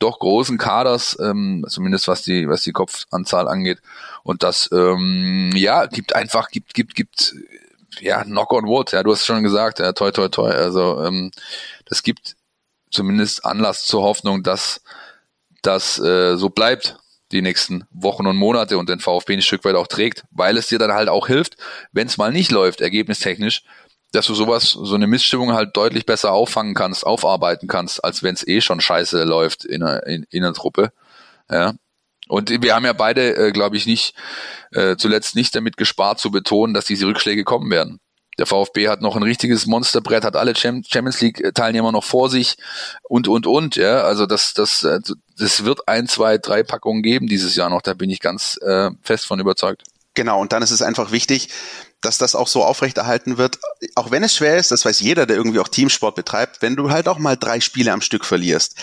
doch großen Kaders, ähm, zumindest was die was die Kopfanzahl angeht. Und das, ähm, ja, gibt einfach, gibt, gibt, gibt, ja, knock on wood, ja, du hast schon gesagt, ja, toi, toi, toi, also, ähm, das gibt zumindest Anlass zur Hoffnung, dass das äh, so bleibt die nächsten Wochen und Monate und den VfB ein Stück weit auch trägt, weil es dir dann halt auch hilft, wenn es mal nicht läuft, ergebnistechnisch, dass du sowas, so eine Missstimmung halt deutlich besser auffangen kannst, aufarbeiten kannst, als wenn es eh schon scheiße läuft in einer, in, in einer Truppe. Ja. Und wir haben ja beide, äh, glaube ich, nicht, äh, zuletzt nicht damit gespart zu betonen, dass diese Rückschläge kommen werden. Der VfB hat noch ein richtiges Monsterbrett, hat alle Champions League Teilnehmer noch vor sich und, und, und, ja. Also das, das, äh, das wird ein, zwei, drei Packungen geben dieses Jahr noch, da bin ich ganz äh, fest von überzeugt. Genau, und dann ist es einfach wichtig, dass das auch so aufrechterhalten wird, auch wenn es schwer ist, das weiß jeder, der irgendwie auch Teamsport betreibt, wenn du halt auch mal drei Spiele am Stück verlierst,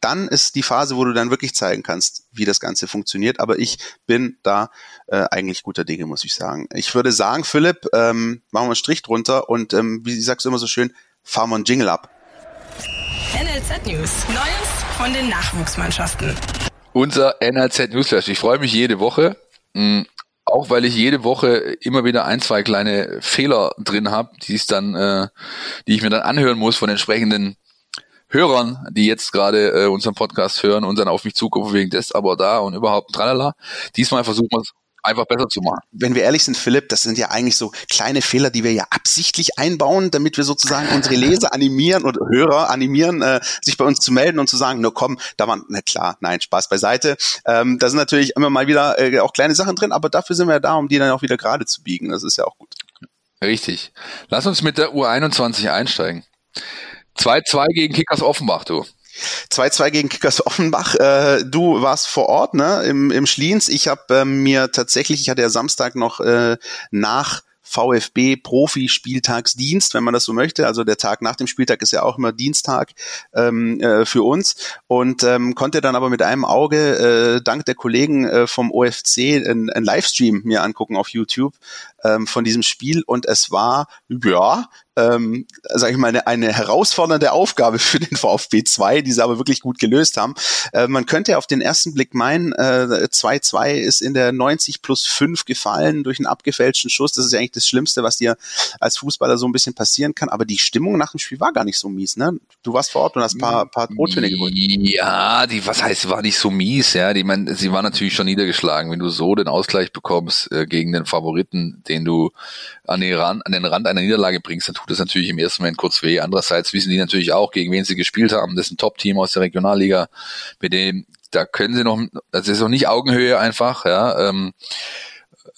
dann ist die Phase, wo du dann wirklich zeigen kannst, wie das Ganze funktioniert. Aber ich bin da äh, eigentlich guter Dinge, muss ich sagen. Ich würde sagen, Philipp, ähm, machen wir einen Strich drunter und ähm, wie sagst du immer so schön, fahren wir einen Jingle ab. NLZ News. Neues von den Nachwuchsmannschaften. Unser NLZ Newsflash. Ich freue mich jede Woche. Auch weil ich jede Woche immer wieder ein, zwei kleine Fehler drin habe, die ich dann, äh, die ich mir dann anhören muss von entsprechenden Hörern, die jetzt gerade äh, unseren Podcast hören und dann auf mich zukommen wegen des, aber da und überhaupt tralala. Diesmal versuchen wir es einfach besser zu machen. Wenn wir ehrlich sind, Philipp, das sind ja eigentlich so kleine Fehler, die wir ja absichtlich einbauen, damit wir sozusagen unsere Leser animieren und Hörer animieren, äh, sich bei uns zu melden und zu sagen, nur komm, da war, na klar, nein, Spaß beiseite. Ähm, da sind natürlich immer mal wieder äh, auch kleine Sachen drin, aber dafür sind wir ja da, um die dann auch wieder gerade zu biegen. Das ist ja auch gut. Richtig. Lass uns mit der U21 einsteigen. 2-2 gegen Kickers Offenbach, du. 2-2 gegen Kickers Offenbach. Äh, du warst vor Ort, ne, im, im Schliens. Ich habe äh, mir tatsächlich, ich hatte ja Samstag noch äh, nach VfB Profi-Spieltagsdienst, wenn man das so möchte. Also der Tag nach dem Spieltag ist ja auch immer Dienstag ähm, äh, für uns und ähm, konnte dann aber mit einem Auge äh, dank der Kollegen äh, vom OFC einen Livestream mir angucken auf YouTube ähm, von diesem Spiel und es war ja ähm, sage ich mal, eine, eine herausfordernde Aufgabe für den VfB 2, die sie aber wirklich gut gelöst haben. Äh, man könnte auf den ersten Blick meinen, 2-2 äh, ist in der 90 plus 5 gefallen durch einen abgefälschten Schuss. Das ist ja eigentlich das Schlimmste, was dir als Fußballer so ein bisschen passieren kann. Aber die Stimmung nach dem Spiel war gar nicht so mies. Ne? Du warst vor Ort und hast ein paar, paar O-Töne geholt. Ja, die, was heißt, war nicht so mies. Ja, die, man, sie war natürlich schon niedergeschlagen. Wenn du so den Ausgleich bekommst äh, gegen den Favoriten, den du an den, Rand, an den Rand einer Niederlage bringst, dann tut das natürlich im ersten Moment kurz weh. Andererseits wissen die natürlich auch, gegen wen sie gespielt haben. Das ist ein Top-Team aus der Regionalliga, mit dem, da können sie noch, das ist noch nicht Augenhöhe einfach, ja. Ähm,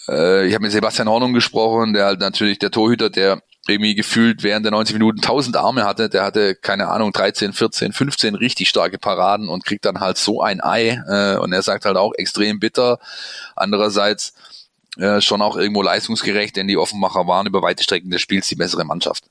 äh, ich habe mit Sebastian Hornung gesprochen, der halt natürlich der Torhüter, der irgendwie gefühlt während der 90 Minuten 1000 Arme hatte, der hatte keine Ahnung 13, 14, 15 richtig starke Paraden und kriegt dann halt so ein Ei äh, und er sagt halt auch extrem bitter. Andererseits äh, schon auch irgendwo leistungsgerecht, denn die Offenbacher waren über weite Strecken des Spiels die bessere Mannschaft.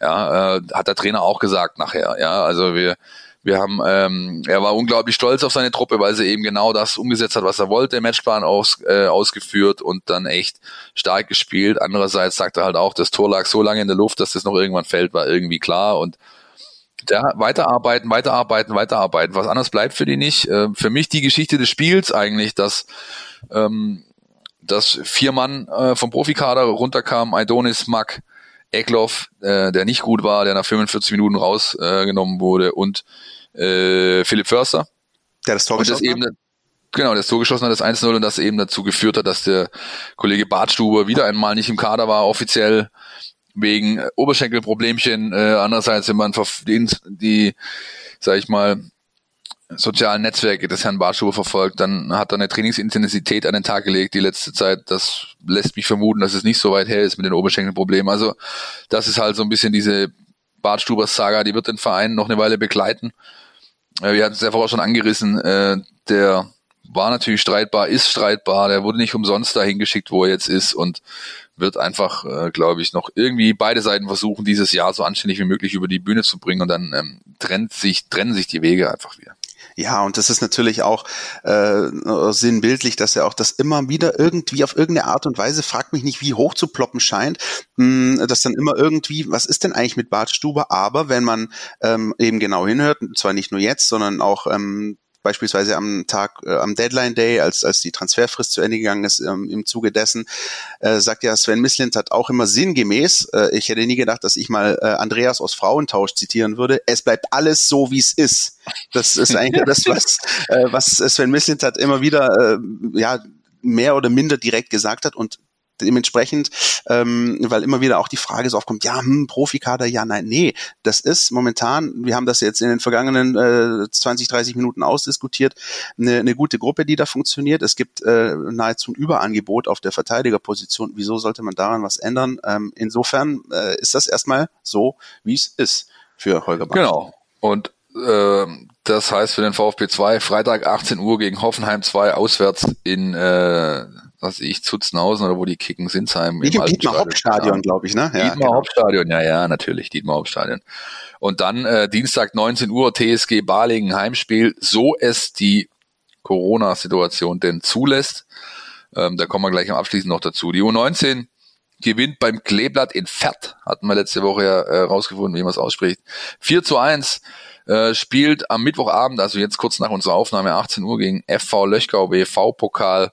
Ja, äh, hat der Trainer auch gesagt nachher. Ja, also wir wir haben, ähm, er war unglaublich stolz auf seine Truppe, weil sie eben genau das umgesetzt hat, was er wollte, Matchplan aus, äh, ausgeführt und dann echt stark gespielt. Andererseits sagt er halt auch, das Tor lag so lange in der Luft, dass das noch irgendwann fällt, war irgendwie klar und ja, weiterarbeiten, weiterarbeiten, weiterarbeiten. Was anderes bleibt für die nicht. Äh, für mich die Geschichte des Spiels eigentlich, dass ähm, dass vier Mann äh, vom Profikader runterkamen, Aidonis, Mack, Eckloff, äh, der nicht gut war, der nach 45 Minuten rausgenommen äh, wurde und äh, Philipp Förster. Der das Tor und das eben, hat? Genau, das Tor geschossen hat, das 1-0 und das eben dazu geführt hat, dass der Kollege Bartstube wieder einmal nicht im Kader war, offiziell wegen Oberschenkelproblemchen. Äh, andererseits, wenn man die, die sag ich mal, sozialen Netzwerke des Herrn Bartschuber verfolgt, dann hat er eine Trainingsintensität an den Tag gelegt die letzte Zeit. Das lässt mich vermuten, dass es nicht so weit her ist mit den Oberschenkelproblemen. Also das ist halt so ein bisschen diese Bartstuber-Saga, die wird den Verein noch eine Weile begleiten. Äh, wir hatten es ja vorher schon angerissen, äh, der war natürlich streitbar, ist streitbar, der wurde nicht umsonst dahin geschickt, wo er jetzt ist und wird einfach, äh, glaube ich, noch irgendwie beide Seiten versuchen, dieses Jahr so anständig wie möglich über die Bühne zu bringen und dann ähm, trennt sich, trennen sich die Wege einfach wieder. Ja, und das ist natürlich auch äh, sinnbildlich, dass er auch das immer wieder irgendwie auf irgendeine Art und Weise, fragt mich nicht, wie hoch zu ploppen scheint, mh, hm, dass dann immer irgendwie, was ist denn eigentlich mit Bart Stuber? Aber wenn man ähm, eben genau hinhört, zwar nicht nur jetzt, sondern auch ähm, beispielsweise am Tag, äh, am Deadline Day, als, als die Transferfrist zu Ende gegangen ist, ähm, im Zuge dessen, äh, sagt ja Sven Mislint hat auch immer sinngemäß, äh, ich hätte nie gedacht, dass ich mal äh, Andreas aus Frauentausch zitieren würde, es bleibt alles so, wie es ist. Das ist eigentlich das, was, äh, was Sven Mislint hat immer wieder, äh, ja, mehr oder minder direkt gesagt hat und dementsprechend, ähm, weil immer wieder auch die Frage so aufkommt, ja, hm, Profikader, ja, nein, nee, das ist momentan, wir haben das jetzt in den vergangenen äh, 20, 30 Minuten ausdiskutiert, eine, eine gute Gruppe, die da funktioniert. Es gibt äh, nahezu ein Überangebot auf der Verteidigerposition. Wieso sollte man daran was ändern? Ähm, insofern äh, ist das erstmal so, wie es ist für Holger Bach. Genau. Und äh, das heißt für den VfB 2 Freitag 18 Uhr gegen Hoffenheim 2 auswärts in äh, was ich, Zutzenhausen oder wo die kicken, Sinsheim. Im Dietmar Dietmar Hauptstadion, glaube ich, ne? Ja, Dietmar genau. Hauptstadion, ja, ja, natürlich, Dietmar Hauptstadion. Und dann äh, Dienstag 19 Uhr TSG Balingen Heimspiel, so es die Corona-Situation denn zulässt. Ähm, da kommen wir gleich am Abschließend noch dazu. Die U19 gewinnt beim Kleeblatt in Fert, hatten wir letzte Woche ja äh, rausgefunden, wie man es ausspricht. 4 zu 1 äh, spielt am Mittwochabend, also jetzt kurz nach unserer Aufnahme, 18 Uhr gegen FV Löchgau WV-Pokal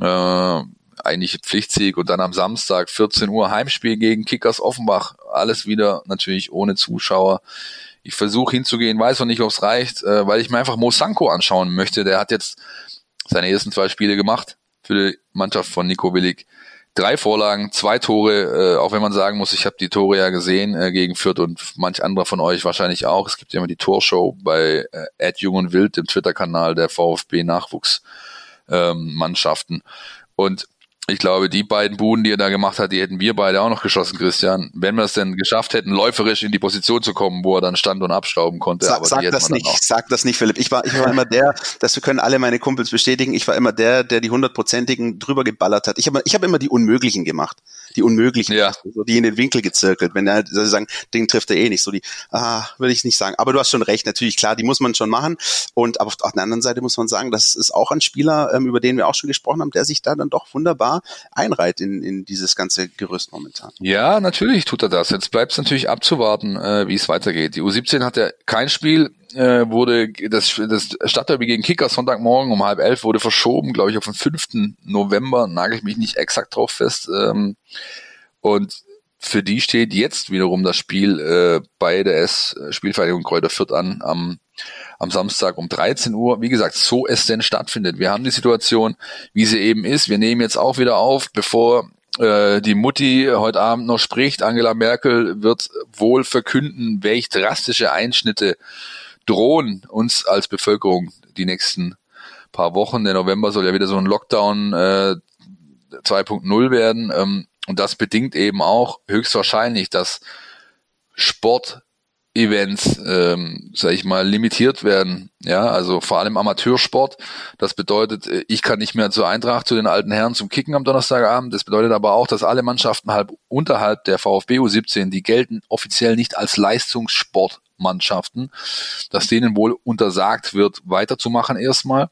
äh, eigentlich Pflichtsieg und dann am Samstag 14 Uhr Heimspiel gegen Kickers Offenbach. Alles wieder natürlich ohne Zuschauer. Ich versuche hinzugehen, weiß noch nicht, ob es reicht, äh, weil ich mir einfach Mo Sanko anschauen möchte. Der hat jetzt seine ersten zwei Spiele gemacht für die Mannschaft von Nico Willig. Drei Vorlagen, zwei Tore, äh, auch wenn man sagen muss, ich habe die Tore ja gesehen äh, gegen Fürth und manch anderer von euch wahrscheinlich auch. Es gibt ja immer die Torshow bei äh, Ed Jung und Wild, dem Twitter-Kanal der VfB Nachwuchs ähm, Mannschaften. Und ich glaube, die beiden Buden, die er da gemacht hat, die hätten wir beide auch noch geschossen, Christian. Wenn wir es denn geschafft hätten, läuferisch in die Position zu kommen, wo er dann stand und abstauben konnte. Sag, sag das nicht, sag das nicht, Philipp. Ich war, ich war immer der, das können alle meine Kumpels bestätigen, ich war immer der, der die hundertprozentigen drüber geballert hat. Ich habe ich hab immer die Unmöglichen gemacht. Die Unmöglichen, ja. so die in den Winkel gezirkelt. Wenn er sie sagen, den trifft er eh nicht. So die, ah, würde ich nicht sagen. Aber du hast schon recht, natürlich, klar, die muss man schon machen. Und aber auf der anderen Seite muss man sagen, das ist auch ein Spieler, ähm, über den wir auch schon gesprochen haben, der sich da dann doch wunderbar einreiht in, in dieses ganze Gerüst momentan. Ja, natürlich tut er das. Jetzt bleibt es natürlich abzuwarten, äh, wie es weitergeht. Die U17 hat ja kein Spiel, äh, wurde das, das Stadtderby gegen Kicker Sonntagmorgen um halb elf wurde verschoben, glaube ich, auf den 5. November, nagel ich mich nicht exakt drauf fest. Ähm, und für die steht jetzt wiederum das Spiel äh, bei der S Spielvereinigung Kräuter Fürth an am am Samstag um 13 Uhr. Wie gesagt, so es denn stattfindet. Wir haben die Situation, wie sie eben ist. Wir nehmen jetzt auch wieder auf, bevor äh, die Mutti heute Abend noch spricht. Angela Merkel wird wohl verkünden, welch drastische Einschnitte drohen uns als Bevölkerung die nächsten paar Wochen. Der November soll ja wieder so ein Lockdown äh, 2.0 werden. Ähm, und das bedingt eben auch höchstwahrscheinlich, dass Sport Events, ähm, sag ich mal, limitiert werden. Ja, also vor allem Amateursport. Das bedeutet, äh, ich kann nicht mehr zur Eintracht, zu den alten Herren zum Kicken am Donnerstagabend. Das bedeutet aber auch, dass alle Mannschaften halb unterhalb der VfB U17, die gelten offiziell nicht als Leistungssportmannschaften, dass denen wohl untersagt wird, weiterzumachen erstmal.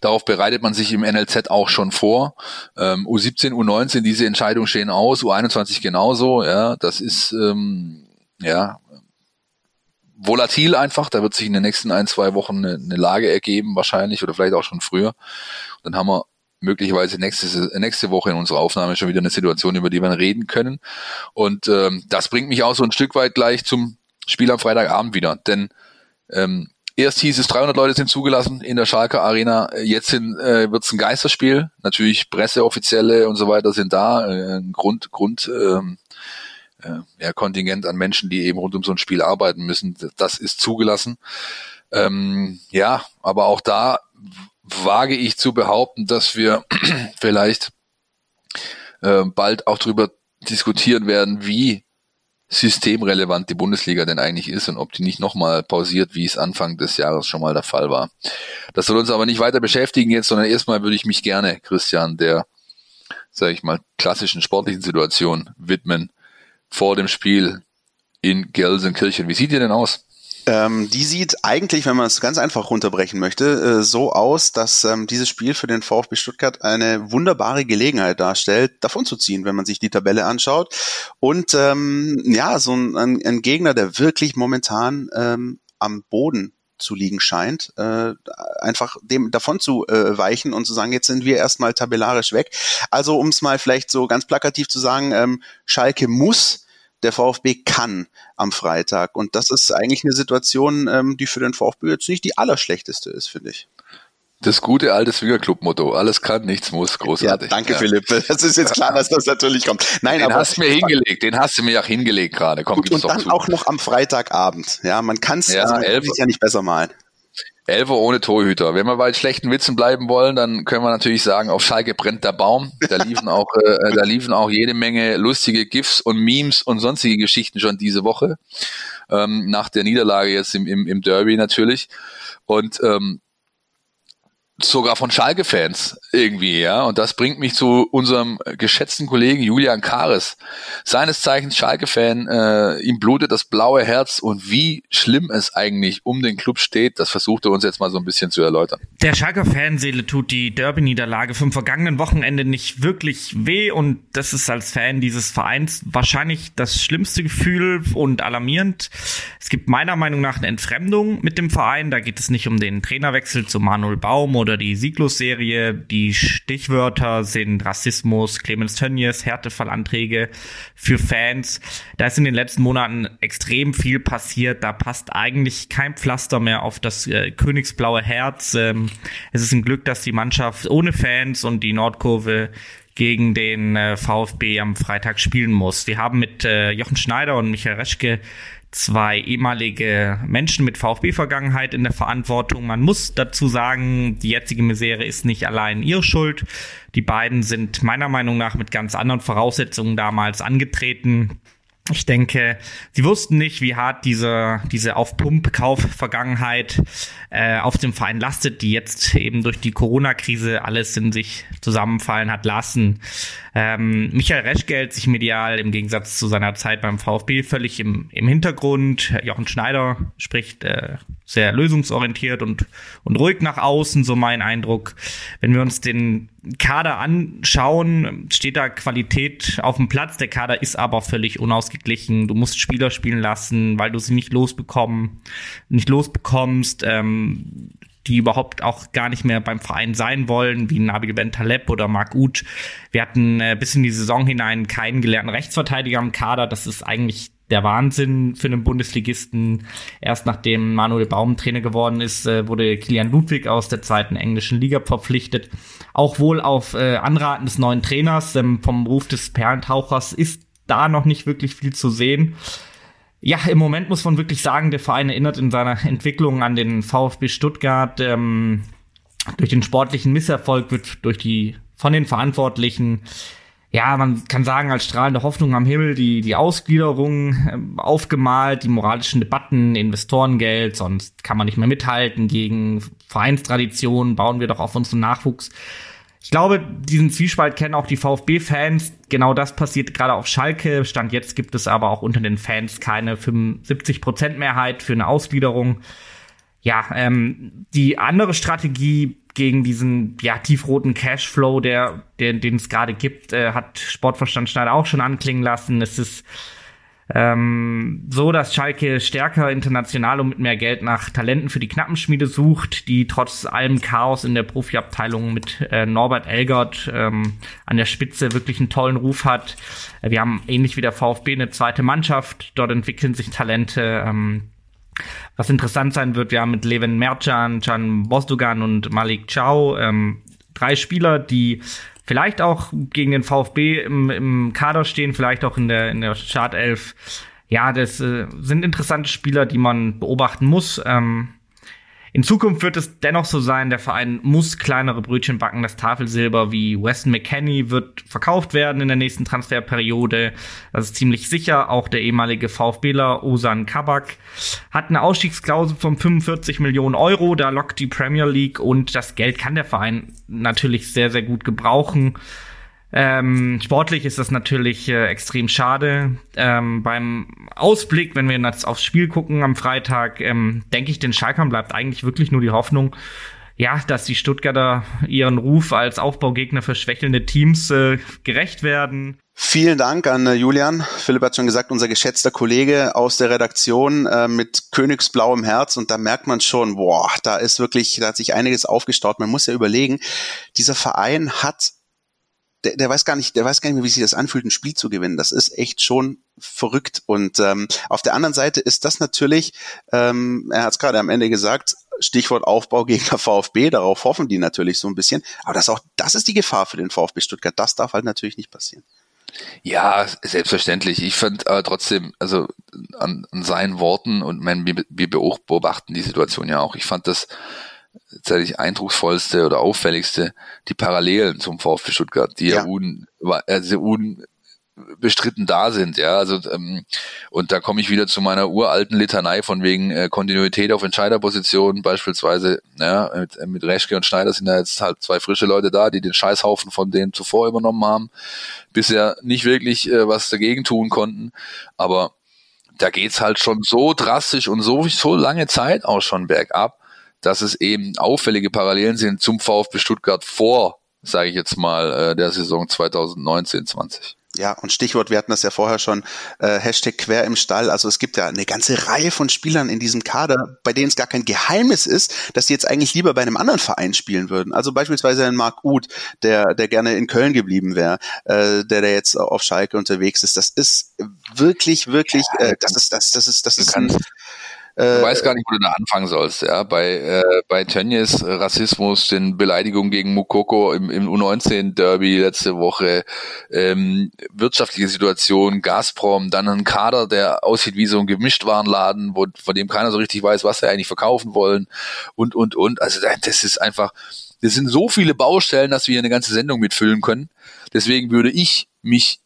Darauf bereitet man sich im NLZ auch schon vor. Ähm, U17, U19, diese Entscheidungen stehen aus, U21 genauso. Ja, das ist ähm, ja volatil einfach. Da wird sich in den nächsten ein, zwei Wochen eine, eine Lage ergeben, wahrscheinlich, oder vielleicht auch schon früher. Dann haben wir möglicherweise nächste, nächste Woche in unserer Aufnahme schon wieder eine Situation, über die wir reden können. Und ähm, das bringt mich auch so ein Stück weit gleich zum Spiel am Freitagabend wieder. Denn ähm, erst hieß es, 300 Leute sind zugelassen in der Schalke Arena. Jetzt äh, wird es ein Geisterspiel. Natürlich Presseoffizielle und so weiter sind da. Äh, ein Grund, Grund ähm, äh, ja, Kontingent an Menschen, die eben rund um so ein Spiel arbeiten müssen. Das ist zugelassen. Ähm, ja, aber auch da wage ich zu behaupten, dass wir vielleicht äh, bald auch darüber diskutieren werden, wie systemrelevant die Bundesliga denn eigentlich ist und ob die nicht nochmal pausiert, wie es Anfang des Jahres schon mal der Fall war. Das soll uns aber nicht weiter beschäftigen jetzt, sondern erstmal würde ich mich gerne, Christian, der, sage ich mal, klassischen sportlichen Situation widmen vor dem Spiel in Gelsenkirchen. Wie sieht ihr denn aus? Ähm, die sieht eigentlich, wenn man es ganz einfach runterbrechen möchte, äh, so aus, dass ähm, dieses Spiel für den VfB Stuttgart eine wunderbare Gelegenheit darstellt, davon zu ziehen, wenn man sich die Tabelle anschaut. Und ähm, ja, so ein, ein, ein Gegner, der wirklich momentan ähm, am Boden zu liegen scheint, äh, einfach dem davon zu äh, weichen und zu sagen, jetzt sind wir erstmal tabellarisch weg. Also um es mal vielleicht so ganz plakativ zu sagen, ähm, Schalke muss der VfB kann am Freitag. Und das ist eigentlich eine Situation, ähm, die für den VfB jetzt nicht die allerschlechteste ist, finde ich. Das gute alte Swingerclub-Motto. Alles kann, nichts muss. Großartig. Ja, danke, ja. Philipp. Das ist jetzt klar, dass das natürlich kommt. Nein, den aber. hast du mir hingelegt. Den hast du mir auch hingelegt gerade. Komm, gut, und dann zu. auch noch am Freitagabend. Ja, man kann es ja, also ja nicht besser malen. Elfer ohne Torhüter. Wenn wir bei schlechten Witzen bleiben wollen, dann können wir natürlich sagen, auf Schalke brennt der Baum. Da liefen auch, äh, da liefen auch jede Menge lustige GIFs und Memes und sonstige Geschichten schon diese Woche. Ähm, nach der Niederlage jetzt im, im, im Derby natürlich. Und ähm, sogar von Schalke-Fans irgendwie, ja. Und das bringt mich zu unserem geschätzten Kollegen Julian Kares. Seines Zeichens Schalke-Fan, äh, ihm blutet das blaue Herz und wie schlimm es eigentlich um den Club steht, das versucht er uns jetzt mal so ein bisschen zu erläutern. Der Schalke-Fanseele tut die Derby-Niederlage vom vergangenen Wochenende nicht wirklich weh und das ist als Fan dieses Vereins wahrscheinlich das schlimmste Gefühl und alarmierend. Es gibt meiner Meinung nach eine Entfremdung mit dem Verein. Da geht es nicht um den Trainerwechsel zu Manuel Baum oder oder die Siglus-Serie. Die Stichwörter sind Rassismus, Clemens Tönnies, Härtefallanträge für Fans. Da ist in den letzten Monaten extrem viel passiert. Da passt eigentlich kein Pflaster mehr auf das äh, königsblaue Herz. Ähm, es ist ein Glück, dass die Mannschaft ohne Fans und die Nordkurve gegen den äh, VfB am Freitag spielen muss. Wir haben mit äh, Jochen Schneider und Michael Reschke zwei ehemalige Menschen mit VfB-Vergangenheit in der Verantwortung. Man muss dazu sagen, die jetzige Misere ist nicht allein ihre Schuld. Die beiden sind meiner Meinung nach mit ganz anderen Voraussetzungen damals angetreten. Ich denke, sie wussten nicht, wie hart diese, diese Auf-Pump-Kauf-Vergangenheit äh, auf dem Verein lastet, die jetzt eben durch die Corona-Krise alles in sich zusammenfallen hat lassen. Ähm, Michael Reschke hält sich medial im Gegensatz zu seiner Zeit beim VfB völlig im, im Hintergrund. Jochen Schneider spricht äh, sehr lösungsorientiert und, und ruhig nach außen, so mein Eindruck. Wenn wir uns den Kader anschauen, steht da Qualität auf dem Platz. Der Kader ist aber völlig unausgeglichen. Du musst Spieler spielen lassen, weil du sie nicht losbekommen, nicht losbekommst. Ähm, die überhaupt auch gar nicht mehr beim Verein sein wollen, wie Nabil Bentaleb oder Marc Uth. Wir hatten äh, bis in die Saison hinein keinen gelernten Rechtsverteidiger im Kader. Das ist eigentlich der Wahnsinn für einen Bundesligisten. Erst nachdem Manuel Baum Trainer geworden ist, äh, wurde Kilian Ludwig aus der zweiten englischen Liga verpflichtet. Auch wohl auf äh, Anraten des neuen Trainers ähm, vom Ruf des Perlentauchers ist da noch nicht wirklich viel zu sehen. Ja, im Moment muss man wirklich sagen, der Verein erinnert in seiner Entwicklung an den VfB Stuttgart. Ähm, durch den sportlichen Misserfolg wird durch die von den Verantwortlichen ja, man kann sagen, als strahlende Hoffnung am Himmel die, die Ausgliederung äh, aufgemalt, die moralischen Debatten, Investorengeld, sonst kann man nicht mehr mithalten gegen Vereinstraditionen, bauen wir doch auf unseren Nachwuchs. Ich glaube, diesen Zwiespalt kennen auch die VfB-Fans. Genau das passiert gerade auf Schalke. Stand jetzt gibt es aber auch unter den Fans keine 75%-Mehrheit für eine Ausgliederung. Ja, ähm, die andere Strategie gegen diesen ja, tiefroten Cashflow, der, der, den es gerade gibt, äh, hat Sportverstand Schneider auch schon anklingen lassen. Es ist ähm, so, dass Schalke stärker international und mit mehr Geld nach Talenten für die Knappenschmiede sucht, die trotz allem Chaos in der Profiabteilung mit äh, Norbert Elgert ähm, an der Spitze wirklich einen tollen Ruf hat. Äh, wir haben ähnlich wie der VfB eine zweite Mannschaft. Dort entwickeln sich Talente. Ähm, was interessant sein wird, wir haben mit Levin Mercan, Can Bosdogan und Malik Chow ähm, drei Spieler, die vielleicht auch gegen den VfB im, im Kader stehen, vielleicht auch in der, in der Startelf. Ja, das äh, sind interessante Spieler, die man beobachten muss. Ähm, in Zukunft wird es dennoch so sein, der Verein muss kleinere Brötchen backen. Das Tafelsilber wie Weston McKenney wird verkauft werden in der nächsten Transferperiode. Das ist ziemlich sicher. Auch der ehemalige VfBler Osan Kabak hat eine Ausstiegsklausel von 45 Millionen Euro. Da lockt die Premier League und das Geld kann der Verein natürlich sehr, sehr gut gebrauchen. Ähm, sportlich ist das natürlich äh, extrem schade. Ähm, beim Ausblick, wenn wir jetzt aufs Spiel gucken am Freitag, ähm, denke ich, den Schalkern bleibt eigentlich wirklich nur die Hoffnung, ja, dass die Stuttgarter ihren Ruf als Aufbaugegner für schwächelnde Teams äh, gerecht werden. Vielen Dank an äh, Julian. Philipp hat schon gesagt, unser geschätzter Kollege aus der Redaktion äh, mit königsblauem Herz. Und da merkt man schon, boah, da ist wirklich, da hat sich einiges aufgestaut. Man muss ja überlegen, dieser Verein hat der, der weiß gar nicht, der weiß gar nicht mehr, wie sich das anfühlt, ein Spiel zu gewinnen. Das ist echt schon verrückt. Und ähm, auf der anderen Seite ist das natürlich, ähm, er hat es gerade am Ende gesagt, Stichwort Aufbau gegen der VfB, darauf hoffen die natürlich so ein bisschen. Aber das auch, das ist die Gefahr für den VfB Stuttgart. Das darf halt natürlich nicht passieren. Ja, selbstverständlich. Ich fand aber trotzdem, also an, an seinen Worten und mein, wir beobachten die Situation ja auch. Ich fand das tatsächlich eindrucksvollste oder auffälligste die Parallelen zum VfB Stuttgart, die ja, ja un, also un, bestritten da sind, ja. Also ähm, und da komme ich wieder zu meiner uralten Litanei von wegen äh, Kontinuität auf Entscheiderpositionen, beispielsweise, ja, mit, äh, mit Reschke und Schneider sind da jetzt halt zwei frische Leute da, die den Scheißhaufen von denen zuvor übernommen haben, bisher nicht wirklich äh, was dagegen tun konnten, aber da geht's halt schon so drastisch und so so lange Zeit auch schon bergab, dass es eben auffällige Parallelen sind zum VfB Stuttgart vor, sage ich jetzt mal, äh, der Saison 2019-20. Ja, und Stichwort, wir hatten das ja vorher schon, äh, Hashtag quer im Stall. Also es gibt ja eine ganze Reihe von Spielern in diesem Kader, bei denen es gar kein Geheimnis ist, dass sie jetzt eigentlich lieber bei einem anderen Verein spielen würden. Also beispielsweise ein Marc Uth, der, der gerne in Köln geblieben wäre, äh, der, der jetzt auf Schalke unterwegs ist. Das ist wirklich, wirklich, äh, das ist, das, das ist, das ist ein, Du äh, weißt gar nicht, wo du da anfangen sollst. Ja, bei äh, bei Tönnies Rassismus, den Beleidigungen gegen Mukoko im, im U19 Derby letzte Woche, ähm, wirtschaftliche Situation, Gazprom, dann ein Kader, der aussieht wie so ein Gemischtwarenladen, wo von dem keiner so richtig weiß, was sie eigentlich verkaufen wollen und und und. Also das ist einfach, das sind so viele Baustellen, dass wir hier eine ganze Sendung mitfüllen können. Deswegen würde ich mich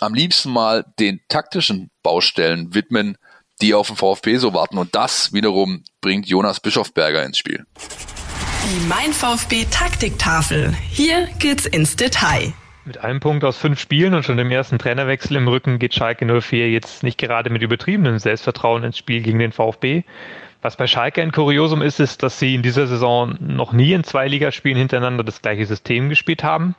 am liebsten mal den taktischen Baustellen widmen, die auf den VfB so warten. Und das wiederum bringt Jonas Bischofberger ins Spiel. Die Mein VfB Taktiktafel. Hier geht's ins Detail. Mit einem Punkt aus fünf Spielen und schon dem ersten Trainerwechsel im Rücken geht Schalke 04 jetzt nicht gerade mit übertriebenem Selbstvertrauen ins Spiel gegen den VfB. Was bei Schalke ein Kuriosum ist, ist, dass sie in dieser Saison noch nie in zwei Ligaspielen hintereinander das gleiche System gespielt haben.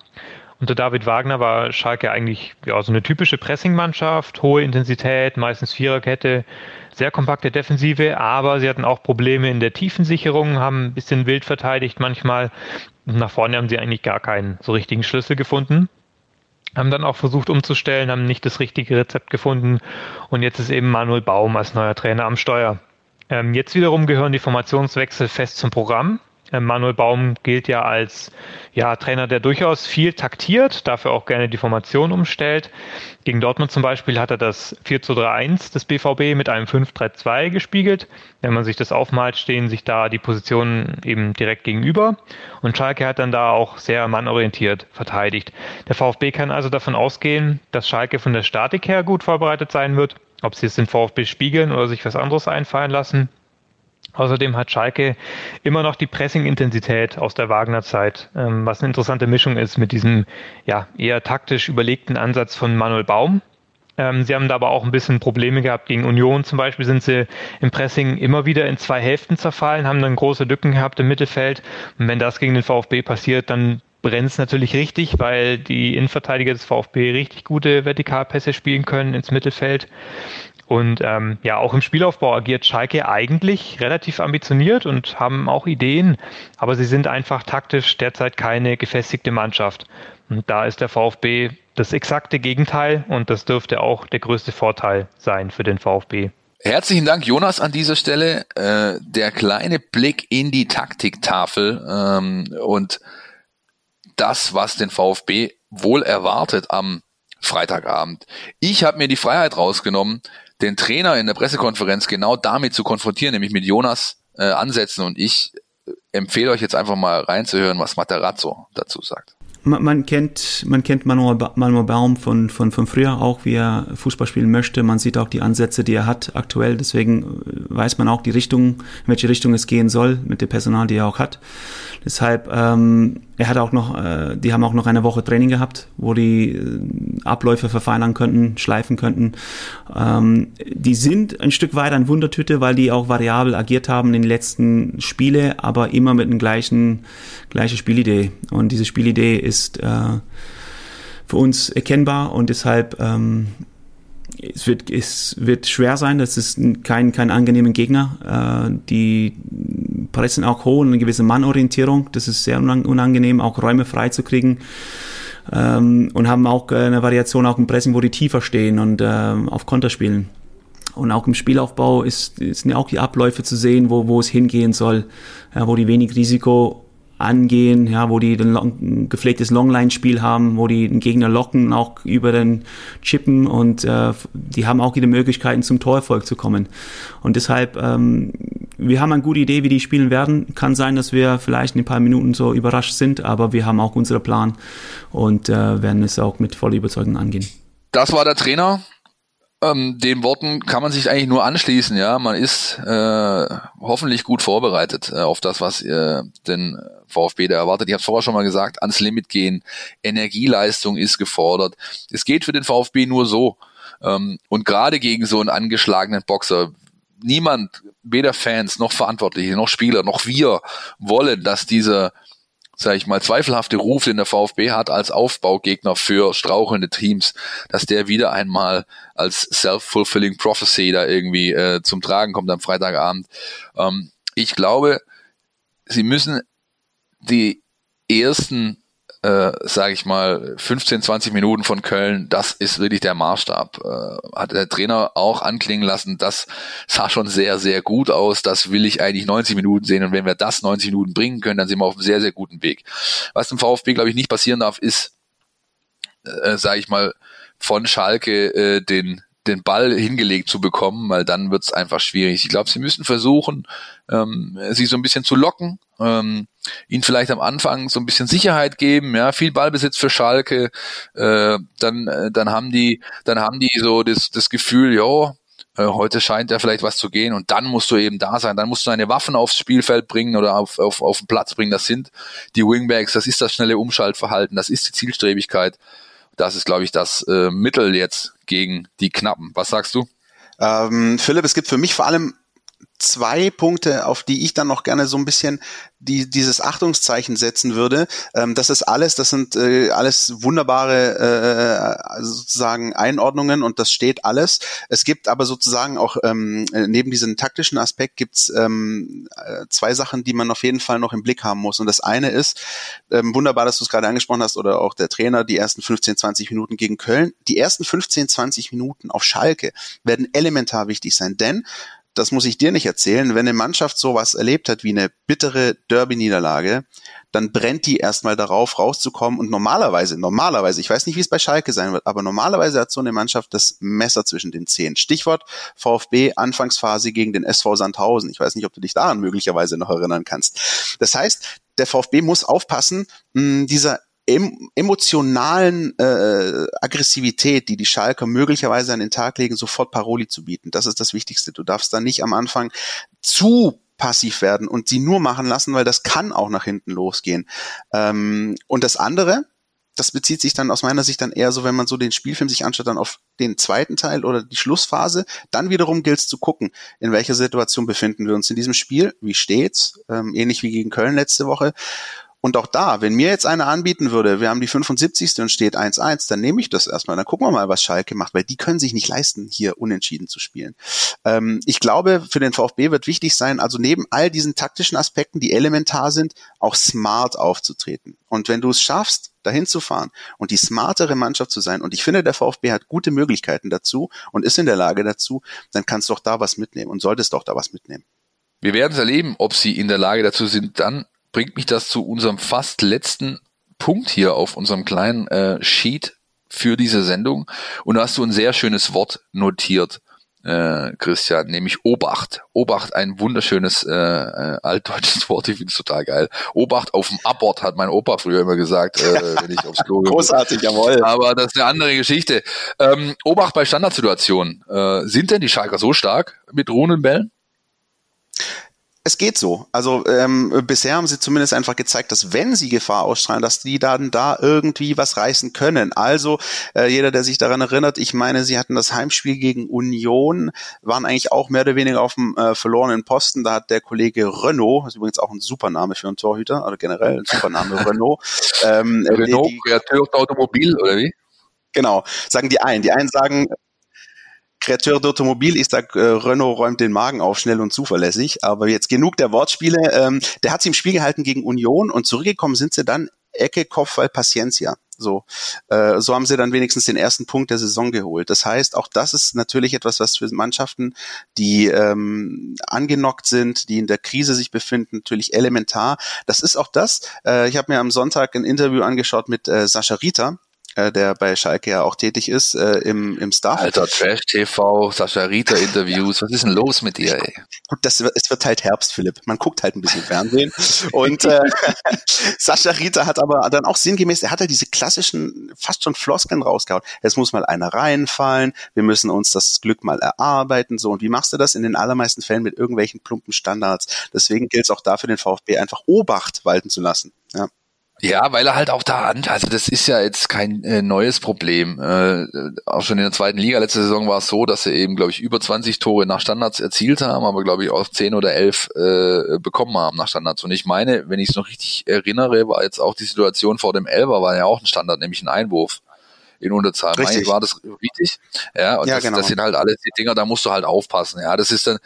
Unter David Wagner war Schalke eigentlich ja, so eine typische Pressingmannschaft, hohe Intensität, meistens Viererkette, sehr kompakte Defensive, aber sie hatten auch Probleme in der Tiefensicherung, haben ein bisschen wild verteidigt manchmal. Und nach vorne haben sie eigentlich gar keinen so richtigen Schlüssel gefunden. Haben dann auch versucht umzustellen, haben nicht das richtige Rezept gefunden. Und jetzt ist eben Manuel Baum als neuer Trainer am Steuer. Ähm, jetzt wiederum gehören die Formationswechsel fest zum Programm. Äh, Manuel Baum gilt ja als ja, Trainer, der durchaus viel taktiert, dafür auch gerne die Formation umstellt. Gegen Dortmund zum Beispiel hat er das 4 zu 3 1 des BVB mit einem 5-3-2 gespiegelt. Wenn man sich das aufmalt, stehen sich da die Positionen eben direkt gegenüber. Und Schalke hat dann da auch sehr mannorientiert verteidigt. Der VfB kann also davon ausgehen, dass Schalke von der Statik her gut vorbereitet sein wird. Ob sie es den VfB spiegeln oder sich was anderes einfallen lassen, Außerdem hat Schalke immer noch die Pressing-Intensität aus der Wagner-Zeit, ähm, was eine interessante Mischung ist mit diesem ja, eher taktisch überlegten Ansatz von Manuel Baum. Ähm, sie haben da aber auch ein bisschen Probleme gehabt gegen Union. Zum Beispiel sind sie im Pressing immer wieder in zwei Hälften zerfallen, haben dann große Lücken gehabt im Mittelfeld. Und wenn das gegen den VfB passiert, dann brennt es natürlich richtig, weil die Innenverteidiger des VfB richtig gute Vertikalpässe spielen können ins Mittelfeld. Und ähm, ja, auch im Spielaufbau agiert Schalke eigentlich relativ ambitioniert und haben auch Ideen, aber sie sind einfach taktisch derzeit keine gefestigte Mannschaft. Und da ist der VfB das exakte Gegenteil und das dürfte auch der größte Vorteil sein für den VfB. Herzlichen Dank, Jonas, an dieser Stelle. Äh, der kleine Blick in die Taktiktafel ähm, und das, was den VfB wohl erwartet am Freitagabend. Ich habe mir die Freiheit rausgenommen, den Trainer in der Pressekonferenz genau damit zu konfrontieren, nämlich mit Jonas äh, Ansätzen. Und ich empfehle euch jetzt einfach mal reinzuhören, was Materazzo dazu sagt. Man, man kennt, man kennt Manuel, Manuel Baum von, von, von früher auch, wie er Fußball spielen möchte. Man sieht auch die Ansätze, die er hat aktuell. Deswegen äh, weiß man auch die Richtung, in welche Richtung es gehen soll mit dem Personal, die er auch hat. Deshalb, ähm, er hat auch noch, äh, die haben auch noch eine Woche Training gehabt, wo die äh, Abläufe verfeinern könnten, schleifen könnten. Ähm, die sind ein Stück weit ein Wundertüte, weil die auch variabel agiert haben in den letzten Spiele, aber immer mit den gleichen, gleiche Spielidee. Und diese Spielidee ist, äh, für uns erkennbar und deshalb ähm, es wird, es wird schwer sein, das ist kein, kein angenehmer Gegner. Äh, die pressen auch hoch und eine gewisse Mannorientierung, das ist sehr unangenehm, auch Räume frei zu kriegen. Ähm, und haben auch eine Variation auch im Pressing, wo die tiefer stehen und äh, auf Konter spielen. Und auch im Spielaufbau ist, sind ja auch die Abläufe zu sehen, wo, wo es hingehen soll, ja, wo die wenig Risiko angehen, ja, wo die ein gepflegtes Longline-Spiel haben, wo die den Gegner locken, auch über den Chippen und äh, die haben auch wieder Möglichkeiten zum Torerfolg zu kommen. Und deshalb, ähm, wir haben eine gute Idee, wie die spielen werden. Kann sein, dass wir vielleicht in ein paar Minuten so überrascht sind, aber wir haben auch unseren Plan und äh, werden es auch mit voller Überzeugung angehen. Das war der Trainer ähm, den Worten kann man sich eigentlich nur anschließen. Ja, man ist äh, hoffentlich gut vorbereitet äh, auf das, was äh, den VfB da erwartet. Ich habe vorher schon mal gesagt: ans Limit gehen, Energieleistung ist gefordert. Es geht für den VfB nur so. Ähm, und gerade gegen so einen angeschlagenen Boxer, niemand, weder Fans noch Verantwortliche noch Spieler noch wir wollen, dass dieser sage ich mal, zweifelhafte Ruf, den der VfB hat als Aufbaugegner für strauchelnde Teams, dass der wieder einmal als self-fulfilling prophecy da irgendwie äh, zum Tragen kommt am Freitagabend. Ähm, ich glaube, sie müssen die ersten äh, sage ich mal, 15, 20 Minuten von Köln, das ist wirklich der Maßstab. Äh, hat der Trainer auch anklingen lassen, das sah schon sehr, sehr gut aus. Das will ich eigentlich 90 Minuten sehen. Und wenn wir das 90 Minuten bringen können, dann sind wir auf einem sehr, sehr guten Weg. Was dem VfB, glaube ich, nicht passieren darf, ist, äh, sage ich mal, von Schalke äh, den den Ball hingelegt zu bekommen, weil dann wird es einfach schwierig. Ich glaube, sie müssen versuchen, ähm, sie so ein bisschen zu locken, ähm, ihnen vielleicht am Anfang so ein bisschen Sicherheit geben, ja, viel Ballbesitz für Schalke, äh, dann, äh, dann haben die, dann haben die so das, das Gefühl, ja, äh, heute scheint ja vielleicht was zu gehen und dann musst du eben da sein, dann musst du deine Waffen aufs Spielfeld bringen oder auf, auf, auf den Platz bringen. Das sind die Wingbacks, das ist das schnelle Umschaltverhalten, das ist die Zielstrebigkeit. Das ist, glaube ich, das äh, Mittel jetzt gegen die Knappen. Was sagst du? Ähm, Philipp, es gibt für mich vor allem zwei Punkte, auf die ich dann noch gerne so ein bisschen die, dieses Achtungszeichen setzen würde. Ähm, das ist alles, das sind äh, alles wunderbare äh, sozusagen Einordnungen und das steht alles. Es gibt aber sozusagen auch ähm, neben diesem taktischen Aspekt gibt's ähm, äh, zwei Sachen, die man auf jeden Fall noch im Blick haben muss. Und das eine ist, ähm, wunderbar, dass du es gerade angesprochen hast, oder auch der Trainer, die ersten 15, 20 Minuten gegen Köln. Die ersten 15, 20 Minuten auf Schalke werden elementar wichtig sein, denn das muss ich dir nicht erzählen, wenn eine Mannschaft sowas erlebt hat wie eine bittere Derby-Niederlage, dann brennt die erstmal darauf, rauszukommen und normalerweise, normalerweise, ich weiß nicht, wie es bei Schalke sein wird, aber normalerweise hat so eine Mannschaft das Messer zwischen den Zehen. Stichwort VfB Anfangsphase gegen den SV Sandhausen. Ich weiß nicht, ob du dich daran möglicherweise noch erinnern kannst. Das heißt, der VfB muss aufpassen, dieser em emotionalen äh, Aggressivität, die die Schalker möglicherweise an den Tag legen, sofort Paroli zu bieten. Das ist das Wichtigste. Du darfst da nicht am Anfang zu passiv werden und sie nur machen lassen, weil das kann auch nach hinten losgehen. Ähm, und das andere, das bezieht sich dann aus meiner Sicht dann eher so, wenn man so den Spielfilm sich anschaut, dann auf den zweiten Teil oder die Schlussphase. Dann wiederum gilt es zu gucken, in welcher Situation befinden wir uns in diesem Spiel, wie steht's, ähm, ähnlich wie gegen Köln letzte Woche. Und auch da, wenn mir jetzt einer anbieten würde, wir haben die 75. und steht 1-1, dann nehme ich das erstmal. Dann gucken wir mal, was Schalke macht, weil die können sich nicht leisten, hier unentschieden zu spielen. Ähm, ich glaube, für den VfB wird wichtig sein, also neben all diesen taktischen Aspekten, die elementar sind, auch smart aufzutreten. Und wenn du es schaffst, dahin zu fahren und die smartere Mannschaft zu sein, und ich finde, der VfB hat gute Möglichkeiten dazu und ist in der Lage dazu, dann kannst du auch da was mitnehmen und solltest auch da was mitnehmen. Wir werden es erleben, ob sie in der Lage dazu sind, dann bringt mich das zu unserem fast letzten Punkt hier auf unserem kleinen äh, Sheet für diese Sendung. Und da hast du ein sehr schönes Wort notiert, äh, Christian, nämlich Obacht. Obacht, ein wunderschönes äh, äh, altdeutsches Wort, ich finde es total geil. Obacht auf dem Abort, hat mein Opa früher immer gesagt, äh, wenn ich aufs Klo Großartig, jawohl. Aber das ist eine andere Geschichte. Ähm, Obacht bei Standardsituationen. Äh, sind denn die Schalker so stark mit ruhenden Bällen? Es geht so. Also ähm, bisher haben sie zumindest einfach gezeigt, dass wenn sie Gefahr ausstrahlen, dass die dann da irgendwie was reißen können. Also äh, jeder, der sich daran erinnert, ich meine, sie hatten das Heimspiel gegen Union, waren eigentlich auch mehr oder weniger auf dem äh, verlorenen Posten. Da hat der Kollege Renault, das ist übrigens auch ein super Name für einen Torhüter, oder generell ein super Name, Renault. Ähm, Renault, Kreateur Automobil, oder wie? Genau, sagen die einen. Die einen sagen, Kreateur d'Automobil, ich sag, äh, Renault räumt den Magen auf, schnell und zuverlässig. Aber jetzt genug der Wortspiele. Ähm, der hat sie im Spiel gehalten gegen Union und zurückgekommen sind sie dann Ecke, Kopfball, Paciencia. So, äh, so haben sie dann wenigstens den ersten Punkt der Saison geholt. Das heißt, auch das ist natürlich etwas, was für Mannschaften, die ähm, angenockt sind, die in der Krise sich befinden, natürlich elementar. Das ist auch das. Äh, ich habe mir am Sonntag ein Interview angeschaut mit äh, Sascha Rita, äh, der bei Schalke ja auch tätig ist, äh, im, im Staff. Alter, Trash TV, Sascha Rita Interviews, was ist denn los mit dir, ey? Gut, das, es wird halt Herbst, Philipp. Man guckt halt ein bisschen Fernsehen. Und äh, Sascha Rita hat aber dann auch sinngemäß, er hat halt diese klassischen, fast schon Floskeln rausgehauen. Es muss mal einer reinfallen, wir müssen uns das Glück mal erarbeiten. So, und wie machst du das? In den allermeisten Fällen mit irgendwelchen plumpen Standards. Deswegen gilt es auch da für den VfB einfach Obacht walten zu lassen. Ja. Ja, weil er halt auch da an, also das ist ja jetzt kein äh, neues Problem. Äh, auch schon in der zweiten Liga letzte Saison war es so, dass sie eben, glaube ich, über 20 Tore nach Standards erzielt haben, aber glaube ich auch 10 oder 11 äh, bekommen haben nach Standards. Und ich meine, wenn ich es noch richtig erinnere, war jetzt auch die Situation vor dem Elber, war ja auch ein Standard, nämlich ein Einwurf in Unterzahl. Richtig. Meine, war das richtig? Ja, und ja, das, genau. das sind halt alles die Dinger, da musst du halt aufpassen. Ja, das ist dann,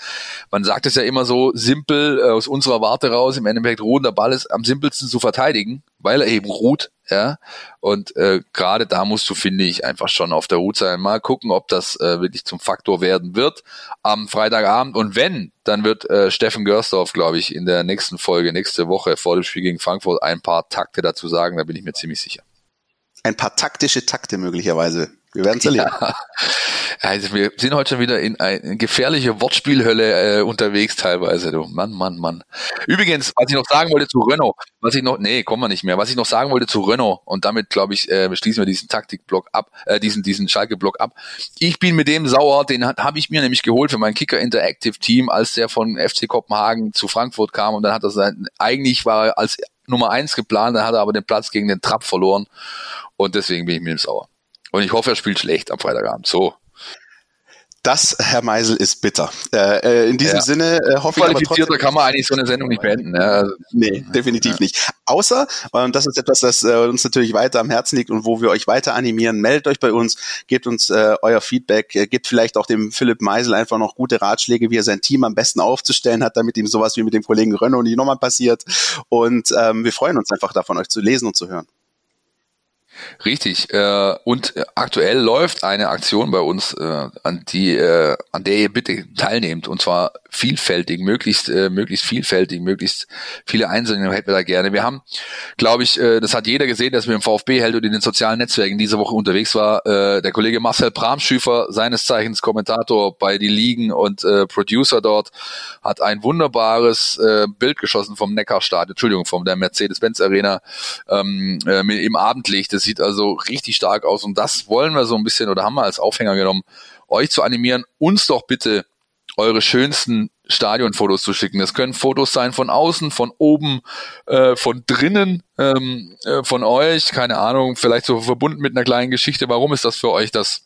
man sagt es ja immer so simpel äh, aus unserer Warte raus, im Endeffekt ruhender Ball ist am simpelsten zu verteidigen, weil er eben ruht. Ja, und äh, gerade da musst du, finde ich, einfach schon auf der Hut sein. Mal gucken, ob das äh, wirklich zum Faktor werden wird am Freitagabend. Und wenn, dann wird äh, Steffen Görsdorf, glaube ich, in der nächsten Folge, nächste Woche vor dem Spiel gegen Frankfurt ein paar Takte dazu sagen. Da bin ich mir ziemlich sicher ein paar taktische Takte möglicherweise. Wir werden es erleben. Ja. Also wir sind heute schon wieder in eine gefährliche Wortspielhölle äh, unterwegs teilweise. Du Mann, Mann, Mann. Übrigens, was ich noch sagen wollte zu Renault, was ich noch, nee, kommen wir nicht mehr. Was ich noch sagen wollte zu Renault und damit glaube ich äh, schließen wir diesen Taktikblock ab, äh, diesen diesen Schalke-Block ab. Ich bin mit dem sauer, den habe ich mir nämlich geholt für mein Kicker Interactive Team, als der von FC Kopenhagen zu Frankfurt kam und dann hat er sein, eigentlich war er als Nummer eins geplant, dann hat er aber den Platz gegen den Trapp verloren und deswegen bin ich mit ihm sauer. Und ich hoffe, er spielt schlecht am Freitagabend. So. Das, Herr Meisel, ist bitter. Äh, äh in diesem ja. Sinne äh, hoffe ich aber trotzdem, kann man eigentlich so eine Sendung nicht beenden. Ja. Also, nee, definitiv ja. nicht. Außer, und das ist etwas, das äh, uns natürlich weiter am Herzen liegt und wo wir euch weiter animieren, meldet euch bei uns, gebt uns äh, euer Feedback, äh, gebt vielleicht auch dem Philipp Meisel einfach noch gute Ratschläge, wie er sein Team am besten aufzustellen hat, damit ihm sowas wie mit dem Kollegen Renault nicht nochmal passiert. Und ähm, wir freuen uns einfach davon, euch zu lesen und zu hören. Richtig. Äh, und aktuell läuft eine Aktion bei uns, äh, an die, äh, an der ihr bitte teilnehmt. Und zwar vielfältig, möglichst, äh, möglichst vielfältig, möglichst viele Einzelne hätten wir da gerne. Wir haben, glaube ich, äh, das hat jeder gesehen, dass wir im VfB hält und in den sozialen Netzwerken diese Woche unterwegs war. Äh, der Kollege Marcel Bramschüfer, seines Zeichens Kommentator bei die Ligen und äh, Producer dort, hat ein wunderbares äh, Bild geschossen vom Neckarstadion, Entschuldigung, vom der Mercedes-Benz Arena ähm, äh, im Abendlicht. Das sieht also richtig stark aus und das wollen wir so ein bisschen oder haben wir als Aufhänger genommen, euch zu animieren, uns doch bitte eure schönsten Stadionfotos zu schicken. Das können Fotos sein von außen, von oben, äh, von drinnen, ähm, äh, von euch, keine Ahnung, vielleicht so verbunden mit einer kleinen Geschichte. Warum ist das für euch das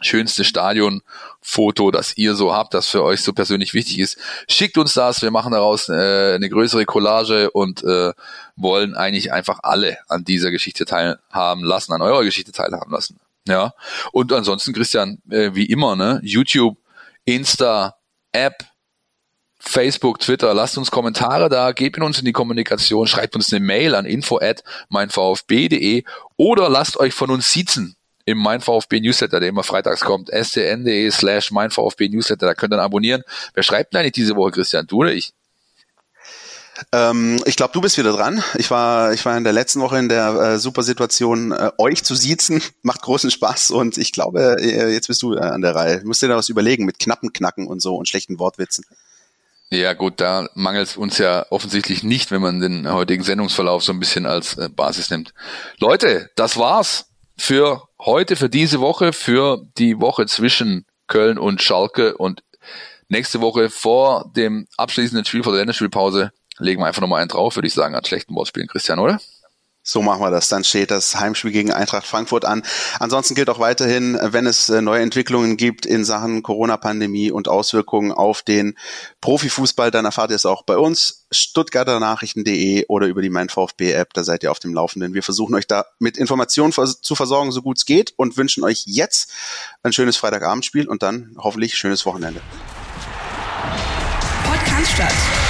schönste Stadionfoto, das ihr so habt, das für euch so persönlich wichtig ist? Schickt uns das, wir machen daraus äh, eine größere Collage und äh, wollen eigentlich einfach alle an dieser Geschichte teilhaben lassen, an eurer Geschichte teilhaben lassen. Ja. Und ansonsten, Christian, äh, wie immer, ne, YouTube, Insta, App, Facebook, Twitter, lasst uns Kommentare da, gebt uns in die Kommunikation, schreibt uns eine Mail an info at meinvfb.de oder lasst euch von uns sitzen im Mein VfB Newsletter, der immer freitags kommt, stn.de slash Mein VfB Newsletter, da könnt ihr dann abonnieren. Wer schreibt denn eigentlich diese Woche, Christian, du oder ich? Ähm, ich glaube, du bist wieder dran. Ich war, ich war in der letzten Woche in der äh, super Situation, äh, euch zu siezen. Macht großen Spaß und ich glaube, äh, jetzt bist du äh, an der Reihe. Du musst dir da was überlegen mit knappen Knacken und so und schlechten Wortwitzen. Ja gut, da mangelt es uns ja offensichtlich nicht, wenn man den heutigen Sendungsverlauf so ein bisschen als äh, Basis nimmt. Leute, das war's für heute, für diese Woche, für die Woche zwischen Köln und Schalke und nächste Woche vor dem abschließenden Spiel vor der Länderspielpause legen wir einfach nochmal einen drauf, würde ich sagen, an schlechten Wortspielen, Christian, oder? So machen wir das. Dann steht das Heimspiel gegen Eintracht Frankfurt an. Ansonsten gilt auch weiterhin, wenn es äh, neue Entwicklungen gibt in Sachen Corona-Pandemie und Auswirkungen auf den Profifußball, dann erfahrt ihr es auch bei uns, stuttgarternachrichten.de oder über die Mein VfB-App. Da seid ihr auf dem Laufenden. Wir versuchen euch da mit Informationen zu versorgen, so gut es geht und wünschen euch jetzt ein schönes Freitagabendspiel und dann hoffentlich schönes Wochenende. Podcast statt